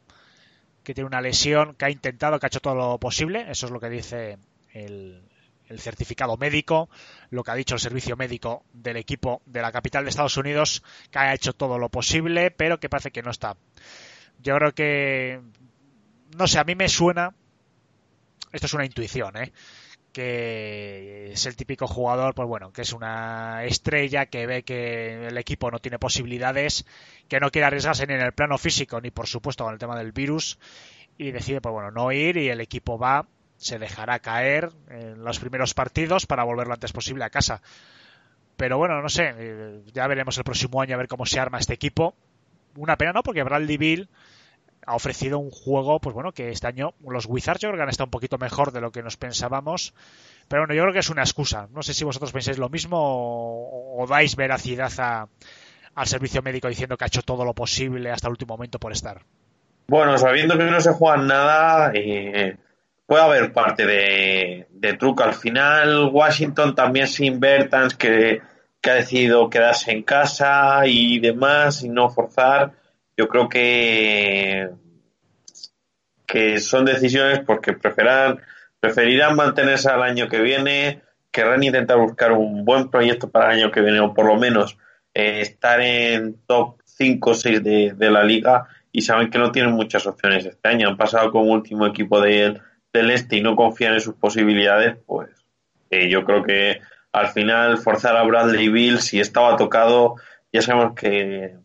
E: que tiene una lesión, que ha intentado, que ha hecho todo lo posible, eso es lo que dice el, el certificado médico, lo que ha dicho el servicio médico del equipo de la capital de Estados Unidos, que ha hecho todo lo posible, pero que parece que no está. Yo creo que, no sé, a mí me suena, esto es una intuición, ¿eh? que es el típico jugador, pues bueno, que es una estrella, que ve que el equipo no tiene posibilidades, que no quiere arriesgarse ni en el plano físico, ni por supuesto con el tema del virus, y decide, pues bueno, no ir y el equipo va se dejará caer en los primeros partidos para volver lo antes posible a casa. Pero bueno, no sé, eh, ya veremos el próximo año a ver cómo se arma este equipo. Una pena, ¿no? Porque Bradley Bill ha ofrecido un juego, pues bueno, que este año los Wizards yo creo que han estado un poquito mejor de lo que nos pensábamos. Pero bueno, yo creo que es una excusa. No sé si vosotros pensáis lo mismo o, dais veracidad al servicio médico diciendo que ha hecho todo lo posible hasta el último momento por estar.
H: Bueno, sabiendo que no se juega nada, eh, puede haber parte de, truco. Al final, Washington también sin Bertans, que, ha decidido quedarse en casa y demás y no forzar. Yo creo que, que son decisiones porque preferan, preferirán mantenerse al año que viene, querrán intentar buscar un buen proyecto para el año que viene o por lo menos eh, estar en top 5 o 6 de, de, la liga y saben que no tienen muchas opciones este año. Han pasado como último equipo de, del este y no confían en sus posibilidades, pues eh, yo creo que al final forzar a Bradley Bill, si estaba tocado, ya sabemos que,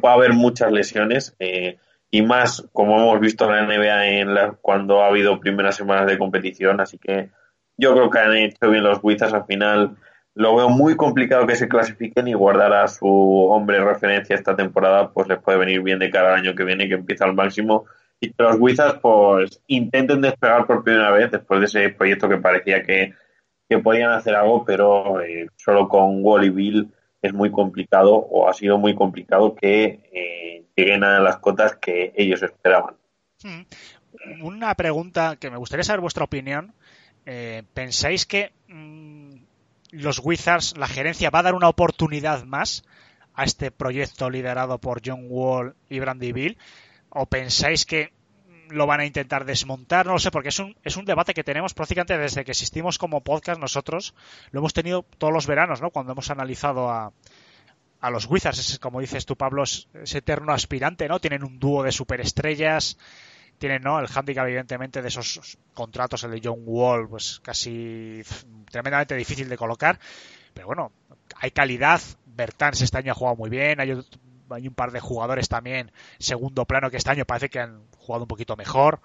H: puede haber muchas lesiones eh, y más como hemos visto en la NBA en la, cuando ha habido primeras semanas de competición, así que yo creo que han hecho bien los Wizards al final. Lo veo muy complicado que se clasifiquen y guardar a su hombre referencia esta temporada, pues les puede venir bien de cara al año que viene, que empieza al máximo y que los Wizards pues intenten despegar por primera vez después de ese proyecto que parecía que, podían hacer algo, pero eh, solo con Wall y Bill es muy complicado o ha sido muy complicado que eh, lleguen a las cotas que ellos esperaban.
E: Hmm. una pregunta que me gustaría saber vuestra opinión. Eh, ¿Pensáis que mm, los Wizards, la gerencia, va a dar una oportunidad más a este proyecto liderado por John Wall y Brandy Bill? ¿O pensáis que lo van a intentar desmontar? No lo sé, porque es un, es un debate que tenemos prácticamente desde que existimos como podcast nosotros. Lo hemos tenido todos los veranos, ¿no? Cuando hemos analizado a, a los Wizards. Es, como dices tú, Pablo, es, eterno aspirante, ¿no? Tienen un dúo de superestrellas tienen ¿no? el handicap evidentemente de esos contratos, el de John Wall, pues casi tremendamente difícil de colocar, pero bueno, hay calidad, Bertans este año ha jugado muy bien, hay, hay un par de jugadores también segundo plano que este año parece que han jugado un poquito mejor,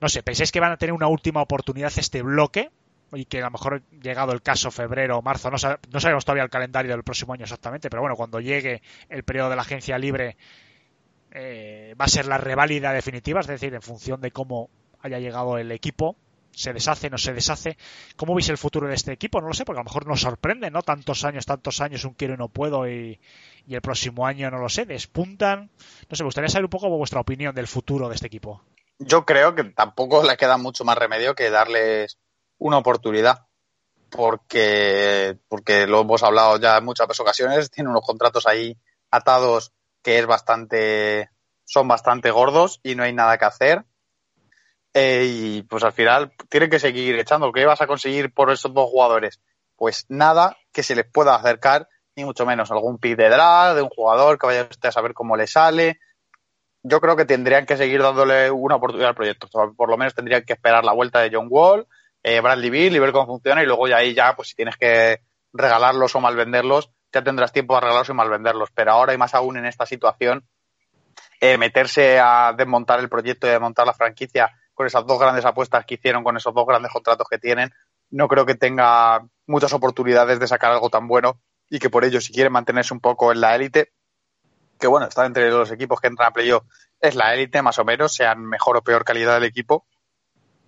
E: no sé, ¿pensáis que van a tener una última oportunidad este bloque? Y que a lo mejor llegado el caso febrero o marzo, no, sabemos todavía el calendario del próximo año exactamente, pero bueno, cuando llegue el periodo de la agencia libre eh, va a ser la reválida definitiva, es decir, en función de cómo haya llegado el equipo, se deshace, no se deshace. ¿Cómo veis el futuro de este equipo? No lo sé, porque a lo mejor nos sorprende, ¿no? Tantos años, tantos años, un quiero y no puedo, y, y el próximo año, no lo sé, despuntan. No sé, me gustaría saber un poco vuestra opinión del futuro de este equipo.
G: Yo creo que tampoco le queda mucho más remedio que darles una oportunidad. Porque, porque lo hemos hablado ya en muchas ocasiones, tienen unos contratos ahí atados que es bastante, son bastante gordos y no hay nada que hacer. Eh, y pues al final tienen que seguir echando. ¿Qué vas a conseguir por esos dos jugadores? Pues nada que se les pueda acercar, ni mucho menos algún pick de drag de un jugador que vaya usted a saber cómo le sale. Yo creo que tendrían que seguir dándole una oportunidad al proyecto. Por lo menos tendrían que esperar la vuelta de John Wall, eh, Bradley Bill y ver cómo funciona y luego ya ahí ya, pues si tienes que regalarlos o malvenderlos, ya tendrás tiempo de arreglarlos y malvenderlos. Pero ahora y más aún en esta situación, eh, meterse a desmontar el proyecto y desmontar la franquicia con esas dos grandes apuestas que hicieron, con esos dos grandes contratos que tienen, no creo que tenga muchas oportunidades de sacar algo tan bueno y que por ello, si quieren mantenerse un poco en la élite, que bueno, está entre los equipos que entran a playoff, es la élite más o menos, sean mejor o peor calidad del equipo,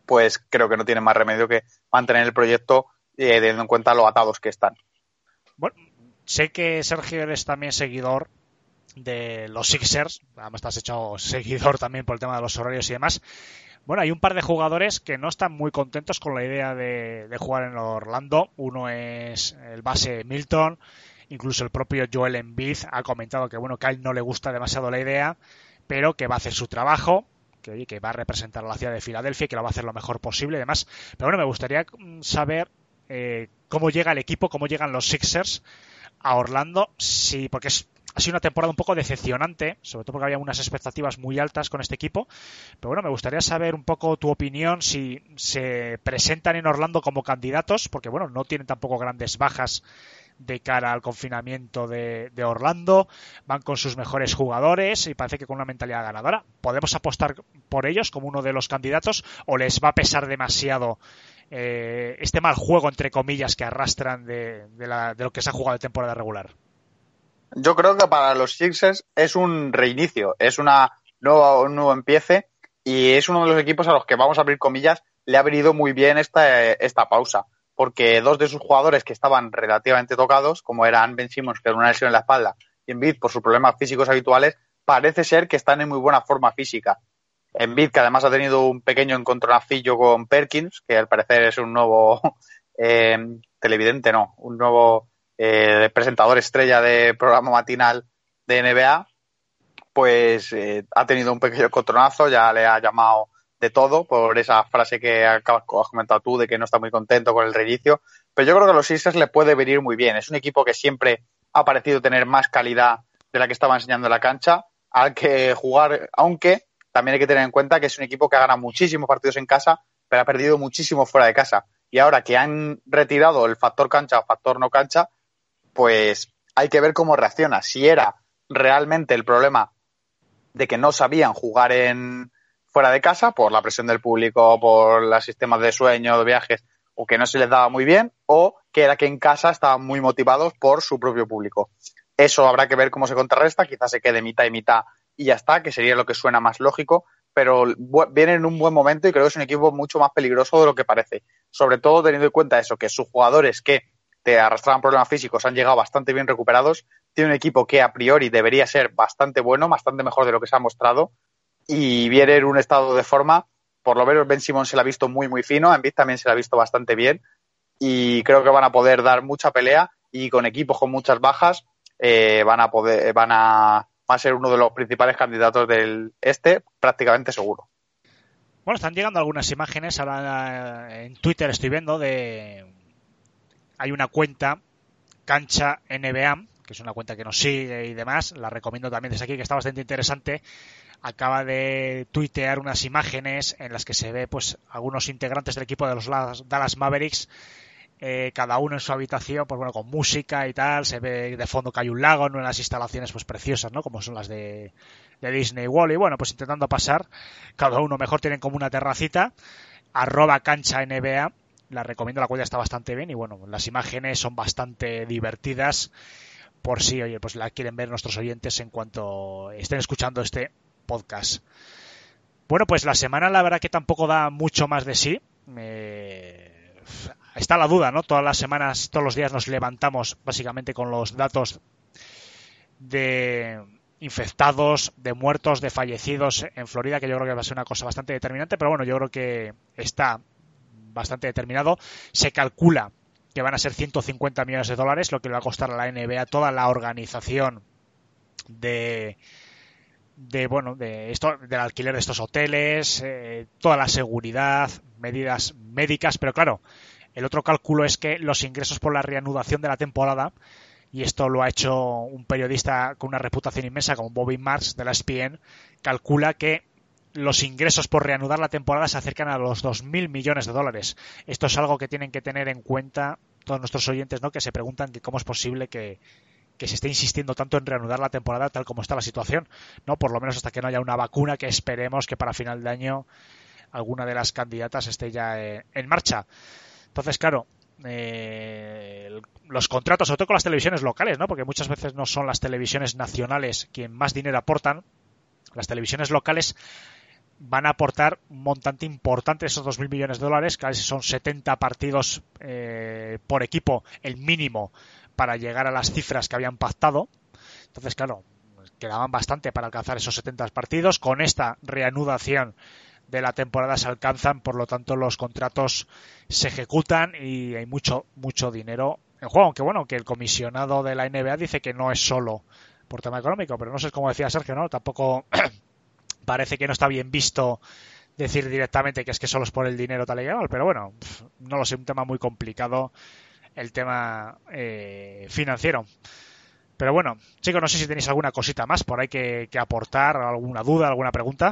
G: pues creo que no tienen más remedio que mantener el proyecto eh, teniendo en cuenta lo atados que están.
E: Bueno, sé que Sergio eres también seguidor de los Sixers, además estás hecho seguidor también por el tema de los horarios y demás. Bueno, hay un par de jugadores que no están muy contentos con la idea de, jugar en Orlando. Uno es el base Milton, incluso el propio Joel Embiid ha comentado que bueno que a él no le gusta demasiado la idea, pero que va a hacer su trabajo, que, que va a representar a la ciudad de Filadelfia y que lo va a hacer lo mejor posible y demás. Pero bueno, me gustaría saber eh, cómo llega el equipo, cómo llegan los Sixers a Orlando, sí, porque es, ha sido una temporada un poco decepcionante, sobre todo porque había unas expectativas muy altas con este equipo. Pero bueno, me gustaría saber un poco tu opinión si se presentan en Orlando como candidatos, porque bueno, no tienen tampoco grandes bajas de cara al confinamiento de, Orlando, van con sus mejores jugadores y parece que con una mentalidad ganadora. ¿Podemos apostar por ellos como uno de los candidatos o les va a pesar demasiado eh, este mal juego, entre comillas, que arrastran de, de lo que se ha jugado de temporada regular?
G: Yo creo que para los Sixers es un reinicio, es una nueva, un nuevo empiece y es uno de los equipos a los que vamos a abrir comillas le ha venido muy bien esta, esta pausa porque dos de sus jugadores que estaban relativamente tocados, como eran Ben Simmons, que era una lesión en la espalda, y Embiid por sus problemas físicos habituales, parece ser que están en muy buena forma física. Embiid, que además ha tenido un pequeño encontronacillo con Perkins, que al parecer es un nuevo eh, televidente, no, un nuevo eh, presentador estrella de programa matinal de NBA, pues eh, ha tenido un pequeño encontronazo, ya le ha llamado de todo por esa frase que has comentado tú de que no está muy contento con el reinicio. Pero yo creo que a los Sixers le puede venir muy bien. Es un equipo que siempre ha parecido tener más calidad de la que estaba enseñando en la cancha al que jugar, aunque también hay que tener en cuenta que es un equipo que ha ganado muchísimos partidos en casa, pero ha perdido muchísimo fuera de casa. Y ahora que han retirado el factor cancha o factor no cancha, pues hay que ver cómo reacciona. Si era realmente el problema de que no sabían jugar en, fuera de casa por la presión del público, por los sistemas de sueño, de viajes, o que no se les daba muy bien, o que era que en casa estaban muy motivados por su propio público. Eso habrá que ver cómo se contrarresta, quizás se quede mitad y mitad y ya está, que sería lo que suena más lógico, pero viene en un buen momento y creo que es un equipo mucho más peligroso de lo que parece. Sobre todo teniendo en cuenta eso, que sus jugadores que te arrastraban problemas físicos han llegado bastante bien recuperados, tiene un equipo que a priori debería ser bastante bueno, bastante mejor de lo que se ha mostrado, y viene en un estado de forma por lo menos Ben Simon se la ha visto muy, muy fino, Embiid también se la ha visto bastante bien y creo que van a poder dar mucha pelea y con equipos con muchas bajas eh, van a poder, van a, va a ser uno de los principales candidatos del este, prácticamente seguro.
E: Bueno, están llegando algunas imágenes ahora eh, en Twitter, estoy viendo de hay una cuenta cancha NBA que es una cuenta que nos sigue y demás, la recomiendo también desde aquí, que está bastante interesante. Acaba de tuitear unas imágenes en las que se ve pues algunos integrantes del equipo de los Dallas Mavericks eh, cada uno en su habitación, pues bueno, con música y tal, se ve de fondo que hay un lago, en unas instalaciones pues preciosas, ¿no? Como son las de, de Disney World, y bueno, pues intentando pasar, cada uno mejor tienen como una terracita, arroba cancha NBA, la recomiendo, la cuenta está bastante bien, y bueno, las imágenes son bastante divertidas, por si, oye, pues la quieren ver nuestros oyentes en cuanto estén escuchando este podcast. Bueno, pues la semana la verdad que tampoco da mucho más de sí. Está la duda, ¿no? Todas las semanas, todos los días nos levantamos básicamente con los datos de infectados, de muertos, de fallecidos en Florida, que yo creo que va a ser una cosa bastante determinante, pero bueno, yo creo que está bastante determinado. Se calcula que van a ser 150 millones de dólares, lo que le va a costar a la NBA toda la organización de de bueno de esto del alquiler de estos hoteles eh, toda la seguridad medidas médicas pero claro el otro cálculo es que los ingresos por la reanudación de la temporada, y esto lo ha hecho un periodista con una reputación inmensa como Bobby Marks de la ESPN, calcula que los ingresos por reanudar la temporada se acercan a los 2.000 millones de dólares. Esto es algo que tienen que tener en cuenta todos nuestros oyentes, ¿no? Que se preguntan que cómo es posible que, que se esté insistiendo tanto en reanudar la temporada tal como está la situación, ¿no? Por lo menos hasta que no haya una vacuna que esperemos que para final de año alguna de las candidatas esté ya en marcha. Entonces, claro, eh, los contratos, sobre todo con las televisiones locales, ¿no? Porque muchas veces no son las televisiones nacionales quien más dinero aportan. Las televisiones locales van a aportar un montante importante, esos 2.000 millones de dólares, casi son 70 partidos eh, por equipo, el mínimo para llegar a las cifras que habían pactado. Entonces, claro, quedaban bastante para alcanzar esos 70 partidos. Con esta reanudación de la temporada se alcanzan, por lo tanto los contratos se ejecutan y hay mucho, mucho dinero en juego. Aunque bueno, que el comisionado de la NBA dice que no es solo por tema económico, pero no sé cómo decía Sergio, ¿no? Tampoco parece que no está bien visto decir directamente que es que solo es por el dinero tal y cual, pero bueno, no lo sé, un tema muy complicado el tema eh, financiero. Pero bueno, chicos, no sé si tenéis alguna cosita más por ahí que, que aportar, alguna duda, alguna pregunta.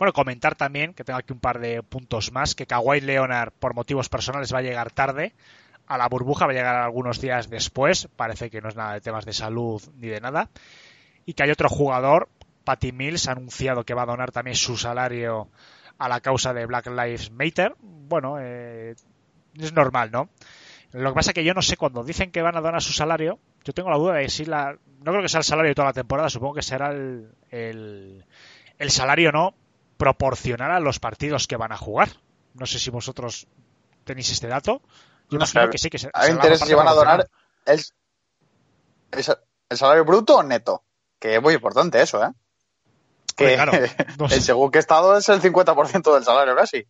E: Bueno, comentar también, que tengo aquí un par de puntos más, que Kawhi Leonard, por motivos personales, va a llegar tarde a la burbuja, va a llegar algunos días después, parece que no es nada de temas de salud ni de nada, y que hay otro jugador, Patty Mills, ha anunciado que va a donar también su salario a la causa de Black Lives Matter. Bueno, eh, es normal, ¿no? Lo que pasa es que yo no sé, cuando dicen que van a donar su salario, yo tengo la duda de si la... No creo que sea el salario de toda la temporada, supongo que será el, el, el salario, ¿no? proporcional a los partidos que van a jugar. No sé si vosotros tenéis este dato. Yo imagino que sí, que se,
G: me interesa si van a donar el, el, salario bruto o neto. Que es muy importante eso, ¿eh? Que claro, no sé. el según qué estado es el 50% del salario casi.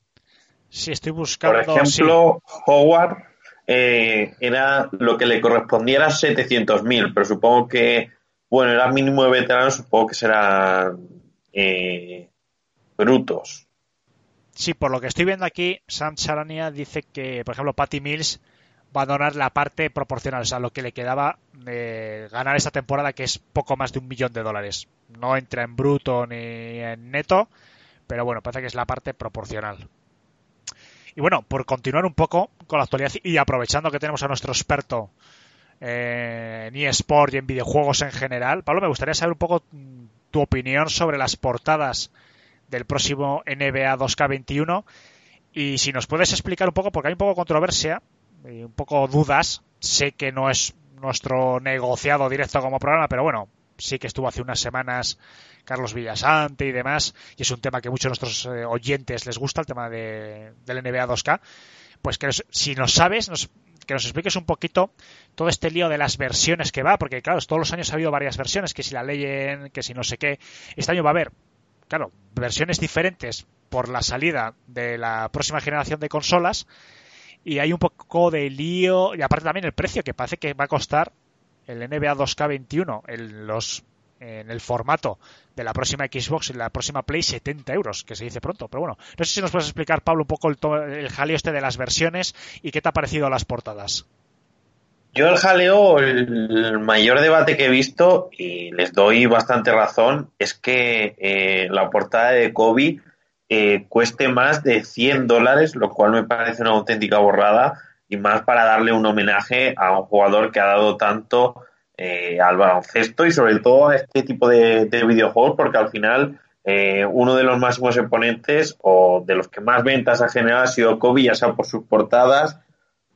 E: Sí, estoy buscando.
H: Por ejemplo, sí. Howard eh, era lo que le correspondiera 700.000, pero supongo que, bueno, era mínimo de veteranos, supongo que será eh, brutos.
E: Sí, por lo que estoy viendo aquí, Sam Charania dice que, por ejemplo, Patty Mills va a donar la parte proporcional, o sea, lo que le quedaba de ganar esta temporada, que es poco más de un millón de dólares. No entra en bruto ni en neto, pero bueno, parece que es la parte proporcional. Y bueno, por continuar un poco con la actualidad y aprovechando que tenemos a nuestro experto eh, en eSport y en videojuegos en general, Pablo, me gustaría saber un poco tu opinión sobre las portadas del próximo NBA 2K21 y si nos puedes explicar un poco, porque hay un poco controversia y un poco dudas, sé que no es nuestro negociado directo como programa, pero bueno, sí que estuvo hace unas semanas Carlos Villasante y demás, y es un tema que muchos de nuestros eh, oyentes les gusta, el tema de, del NBA 2K, pues que si nos sabes, nos, que nos expliques un poquito todo este lío de las versiones que va, porque claro, todos los años ha habido varias versiones, que si la leyen, que si no sé qué, este año va a haber claro, versiones diferentes por la salida de la próxima generación de consolas y hay un poco de lío y aparte también el precio que parece que va a costar el NBA 2K21 en los en el formato de la próxima Xbox y la próxima Play 70 euros, que se dice pronto. Pero bueno, no sé si nos puedes explicar, Pablo, un poco el, el jaleo este de las versiones y qué te ha parecido las portadas.
H: Yo el jaleo, el mayor debate que he visto, y les doy bastante razón, es que eh, la portada de Kobe eh, cueste más de 100 dólares, lo cual me parece una auténtica borrada, y más para darle un homenaje a un jugador que ha dado tanto eh, al baloncesto y sobre todo a este tipo de, de videojuegos, porque al final eh, uno de los máximos exponentes o de los que más ventas ha generado ha sido Kobe, ya sea por sus portadas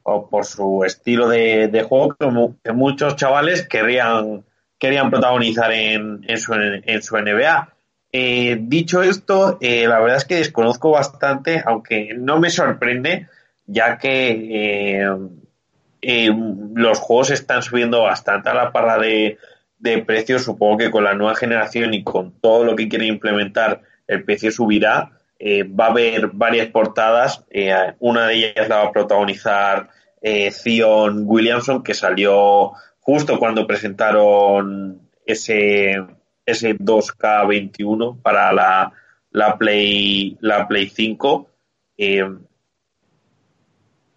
H: o por su estilo de, de juego que, mu- que muchos chavales querrían, querían protagonizar en, en, su, en su NBA. Eh, dicho esto, eh, la verdad es que desconozco bastante, aunque no me sorprende, ya que eh, eh, los juegos están subiendo bastante a la parra de, precios. Supongo que con la nueva generación y con todo lo que quiere implementar, el precio subirá. Eh, va a haber varias portadas. una de ellas la va a protagonizar Zion Williamson, que salió justo cuando presentaron ese, ese 2K21 para la, la, Play, la Play 5. Eh,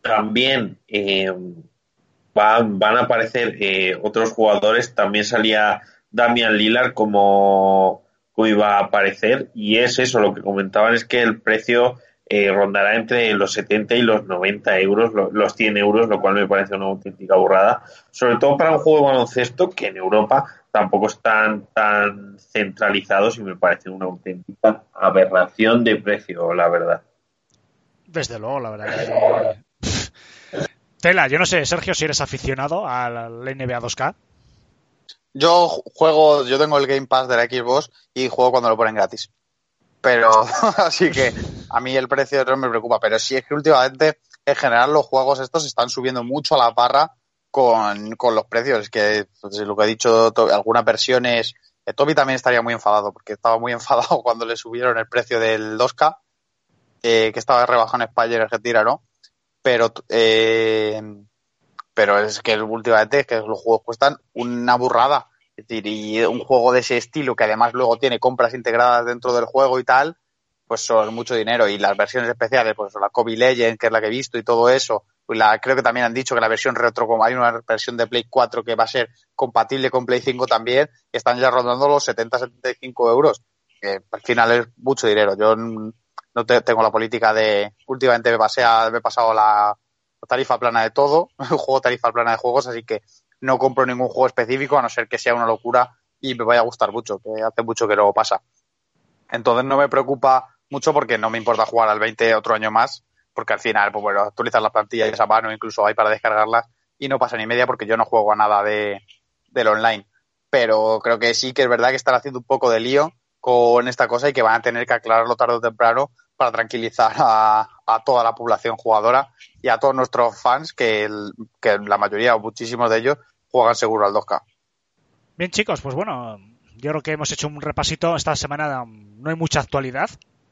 H: también eh, van, van a aparecer eh, otros jugadores. También salía Damian Lillard como, iba a aparecer. Y es eso, lo que comentaban es que el precio rondará entre los 70 y los 90 euros, lo- los 100 euros, lo cual me parece una auténtica burrada. Sobre todo para un juego de baloncesto que en Europa tampoco están tan centralizados y me parece una auténtica aberración de precio, la verdad.
E: Desde luego, la verdad. que-. Tela, yo no sé, Sergio, si eres aficionado al NBA 2K.
G: Yo juego, yo tengo el Game Pass de la Xbox y juego cuando lo ponen gratis. Pero, así que a mí el precio no me preocupa. Pero sí es que últimamente, en general, los juegos estos están subiendo mucho a la barra con, con los precios. Es que, pues, lo que he dicho, algunas versiones. eh, Toby también estaría muy enfadado, porque estaba muy enfadado cuando le subieron el precio del 2K, eh, que estaba rebajado en España y en Argentina, ¿no? Pero, eh, pero es que últimamente es que los juegos cuestan una burrada. Es decir, y un juego de ese estilo que además luego tiene compras integradas dentro del juego y tal, pues son mucho dinero. Y las versiones especiales, pues la Kobe Legend, que es la que he visto y todo eso. Pues la, creo que también han dicho que la versión retro, hay una versión de Play 4 que va a ser compatible con Play 5 también, están ya rondando los 70-75 euros. Que al final es mucho dinero. Yo no te- tengo la política de, últimamente me pasé a- me he pasado la tarifa plana de todo, juego tarifa plana de juegos, así que no compro ningún juego específico a no ser que sea una locura y me vaya a gustar mucho, que hace mucho que no pasa. Entonces no me preocupa mucho porque no me importa jugar al 20 otro año más, porque al final, pues bueno, actualizar las plantillas a mano, incluso hay para descargarlas y no pasa ni media porque yo no juego a nada de, del online. Pero creo que sí que es verdad que están haciendo un poco de lío con esta cosa y que van a tener que aclararlo tarde o temprano para tranquilizar a, toda la población jugadora y a todos nuestros fans, que, que la mayoría o muchísimos de ellos juegan seguro al 2K.
E: Bien, chicos, pues bueno, yo creo que hemos hecho un repasito. Esta semana no hay mucha actualidad.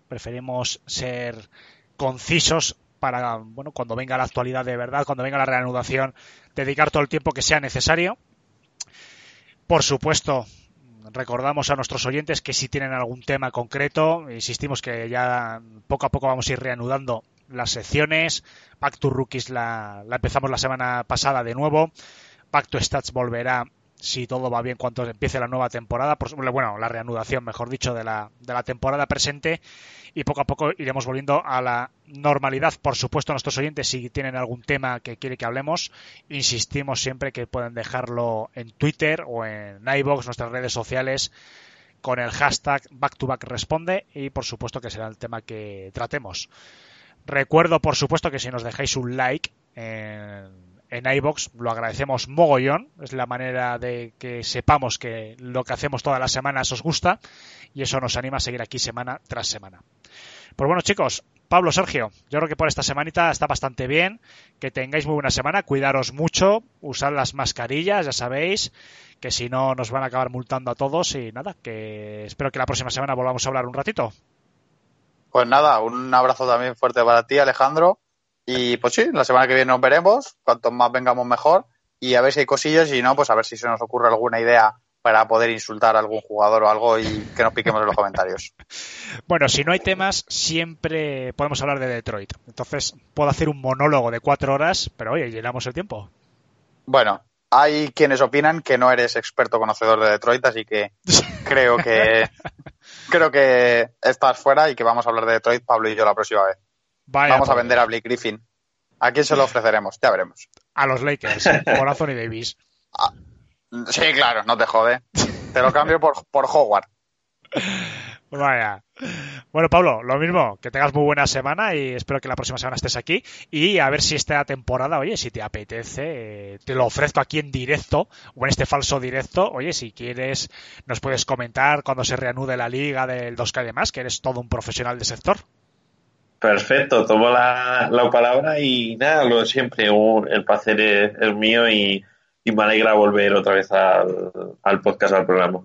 E: Preferimos ser concisos para, bueno, cuando venga la actualidad de verdad, cuando venga la reanudación, dedicar todo el tiempo que sea necesario. Por supuesto, recordamos a nuestros oyentes que si tienen algún tema concreto, insistimos que ya poco a poco vamos a ir reanudando las secciones. Back to Rookies la, la empezamos la semana pasada de nuevo. Back to Stats volverá si todo va bien cuando empiece la nueva temporada, por, bueno, la reanudación, mejor dicho, de la, de la temporada presente y poco a poco iremos volviendo a la normalidad. Por supuesto, nuestros oyentes, si tienen algún tema que quiere que hablemos, insistimos siempre que pueden dejarlo en Twitter o en iVoox, nuestras redes sociales, con el hashtag Back to Back Responde y por supuesto que será el tema que tratemos. Recuerdo, por supuesto, que si nos dejáis un like en, en iBox lo agradecemos mogollón. Es la manera de que sepamos que lo que hacemos todas las semanas os gusta y eso nos anima a seguir aquí semana tras semana. Pues bueno, chicos, Pablo, Sergio, yo creo que por esta semanita está bastante bien. Que tengáis muy buena semana, cuidaros mucho, usad las mascarillas, ya sabéis, que si no nos van a acabar multando a todos y nada, que espero que la próxima semana volvamos a hablar un ratito.
G: Pues nada, un abrazo también fuerte para ti, Alejandro. Y pues sí, la semana que viene nos veremos. Cuanto más vengamos, mejor. Y a ver si hay cosillas y si no, pues a ver si se nos ocurre alguna idea para poder insultar a algún jugador o algo y que nos piquemos en los comentarios.
E: Bueno, si no hay temas, siempre podemos hablar de Detroit. Entonces, puedo hacer un monólogo de cuatro horas, pero oye, llenamos el tiempo.
G: Bueno, hay quienes opinan que no eres experto conocedor de Detroit, así que creo que creo que estás fuera y que vamos a hablar de Detroit, Pablo y yo, la próxima vez.
E: Vaya,
G: vamos a
E: pues,
G: vender a Blake Griffin. ¿A quién se lo ofreceremos? Ya veremos.
E: a los Lakers, por Anthony Davis.
G: Sí, claro, no te jode. Te lo cambio por, por Howard.
E: Vaya. Bueno, Pablo, lo mismo, que tengas muy buena semana y espero que la próxima semana estés aquí y a ver si esta temporada, oye, si te apetece, eh, te lo ofrezco aquí en directo o en este falso directo. Oye, si quieres, nos puedes comentar cuando se reanude la liga del 2K y demás, que eres todo un profesional del sector.
H: Perfecto, tomo la, la palabra y nada, lo de siempre, un- el placer es, es mío y, y me alegra volver otra vez al, al podcast, al programa.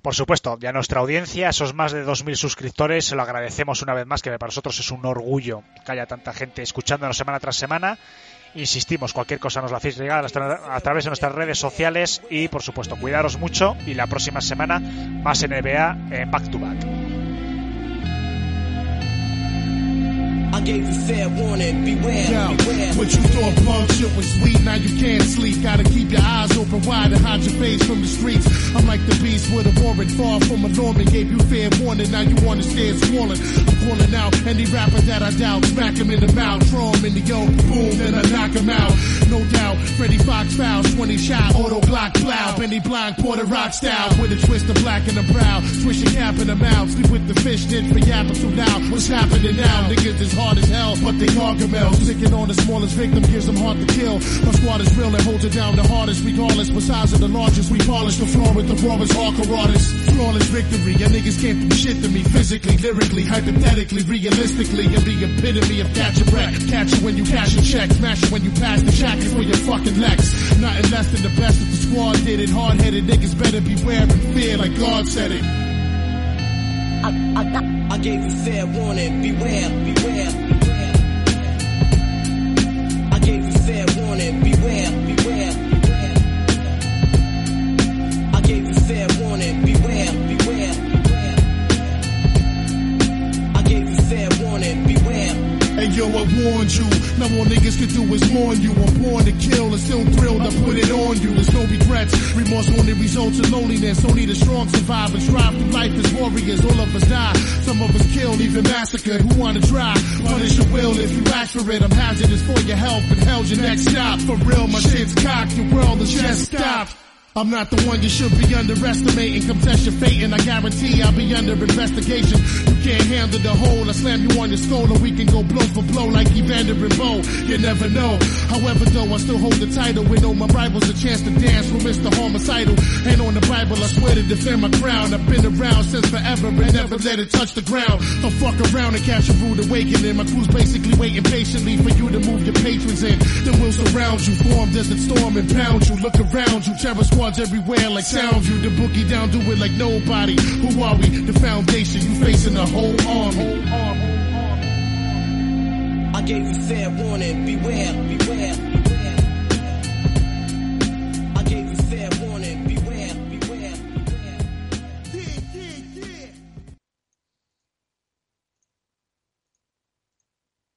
E: Por supuesto, y a nuestra audiencia, esos más de 2.000 suscriptores, se lo agradecemos una vez más, que para nosotros es un orgullo que haya tanta gente escuchándonos semana tras semana. Insistimos, cualquier cosa nos la hacéis llegar a través de nuestras redes sociales y, por supuesto, cuidaros mucho y la próxima semana más NBA en Back to Back.
C: I gave you fair warning, beware,
D: Yo,
C: beware.
D: what you thought punk shit was sweet, now you can't sleep. Gotta keep your eyes open wide and hide your face from the streets. I'm like the beast with a warrant, far from a Norman. Gave you fair warning, now you wanna stand swollen. I'm calling out any rapper that I doubt. Smack him in the mouth, throw him in the yoke, boom, then I knock him out. No doubt, Freddie Fox fouls, 20 shot, auto block plow. Benny Blanc, Porter Rock style, with a twist of black in the brow. Swish your cap in the mouth, sleep with the fish, did for yapping too loud. What's happening now? Niggas is hard as hell, but they gargamel. Sticking on the smallest victim gives them heart to kill. My squad is real and holds it down the hardest, regardless. What size of the largest, we polish the floor with the rawest hardcore artists. Flawless victory, your niggas can't do shit to me. Physically, lyrically, hypothetically, realistically, and the epitome of catch a wreck. Catch it when you cash a check, smash it when you pass the check for your fucking Lex. Nothing less than the best of the squad did it. Hard-headed niggas better beware and fear like God said it.
C: I gave you fair warning, beware, beware, beware. I gave you fair warning, beware, beware. I gave you fair warning, beware, beware. I gave you fair warning, beware.
D: Hey yo, I warned you. Now all niggas can do is mourn you. I'm born to kill and still thrilled. I put it on you. There's no regrets. Remorse only results in loneliness. Only the strong survive and strive through life as warriors. All of us die. Some of us killed, even massacred. Who wanna try? Punish your will if you ask for it. I'm hazardous for your health and hell's your next stop. For real, my shit's cocked. Your world is just stopped. I'm not the one you should be underestimating. Come test your fate and I guarantee I'll be under investigation. You can't handle the whole. I slam you on your skull and we can go blow for blow like Evander and Bo. You never know. However though, I still hold the title with all my rivals a chance to dance with Mr. Homicidal. And on the Bible, I swear to defend my crown. I've been around since forever and never let it touch the ground. Don't fuck around and catch a rude awakening. My crew's basically waiting patiently for you to move your patrons in. Then we'll surround you, form desert storm and pound you. Look around you, terror squads everywhere like sound you. The boogie down, do it like nobody. Who are we? The foundation, you facing the whole army.
C: I gave you fair warning, beware, beware.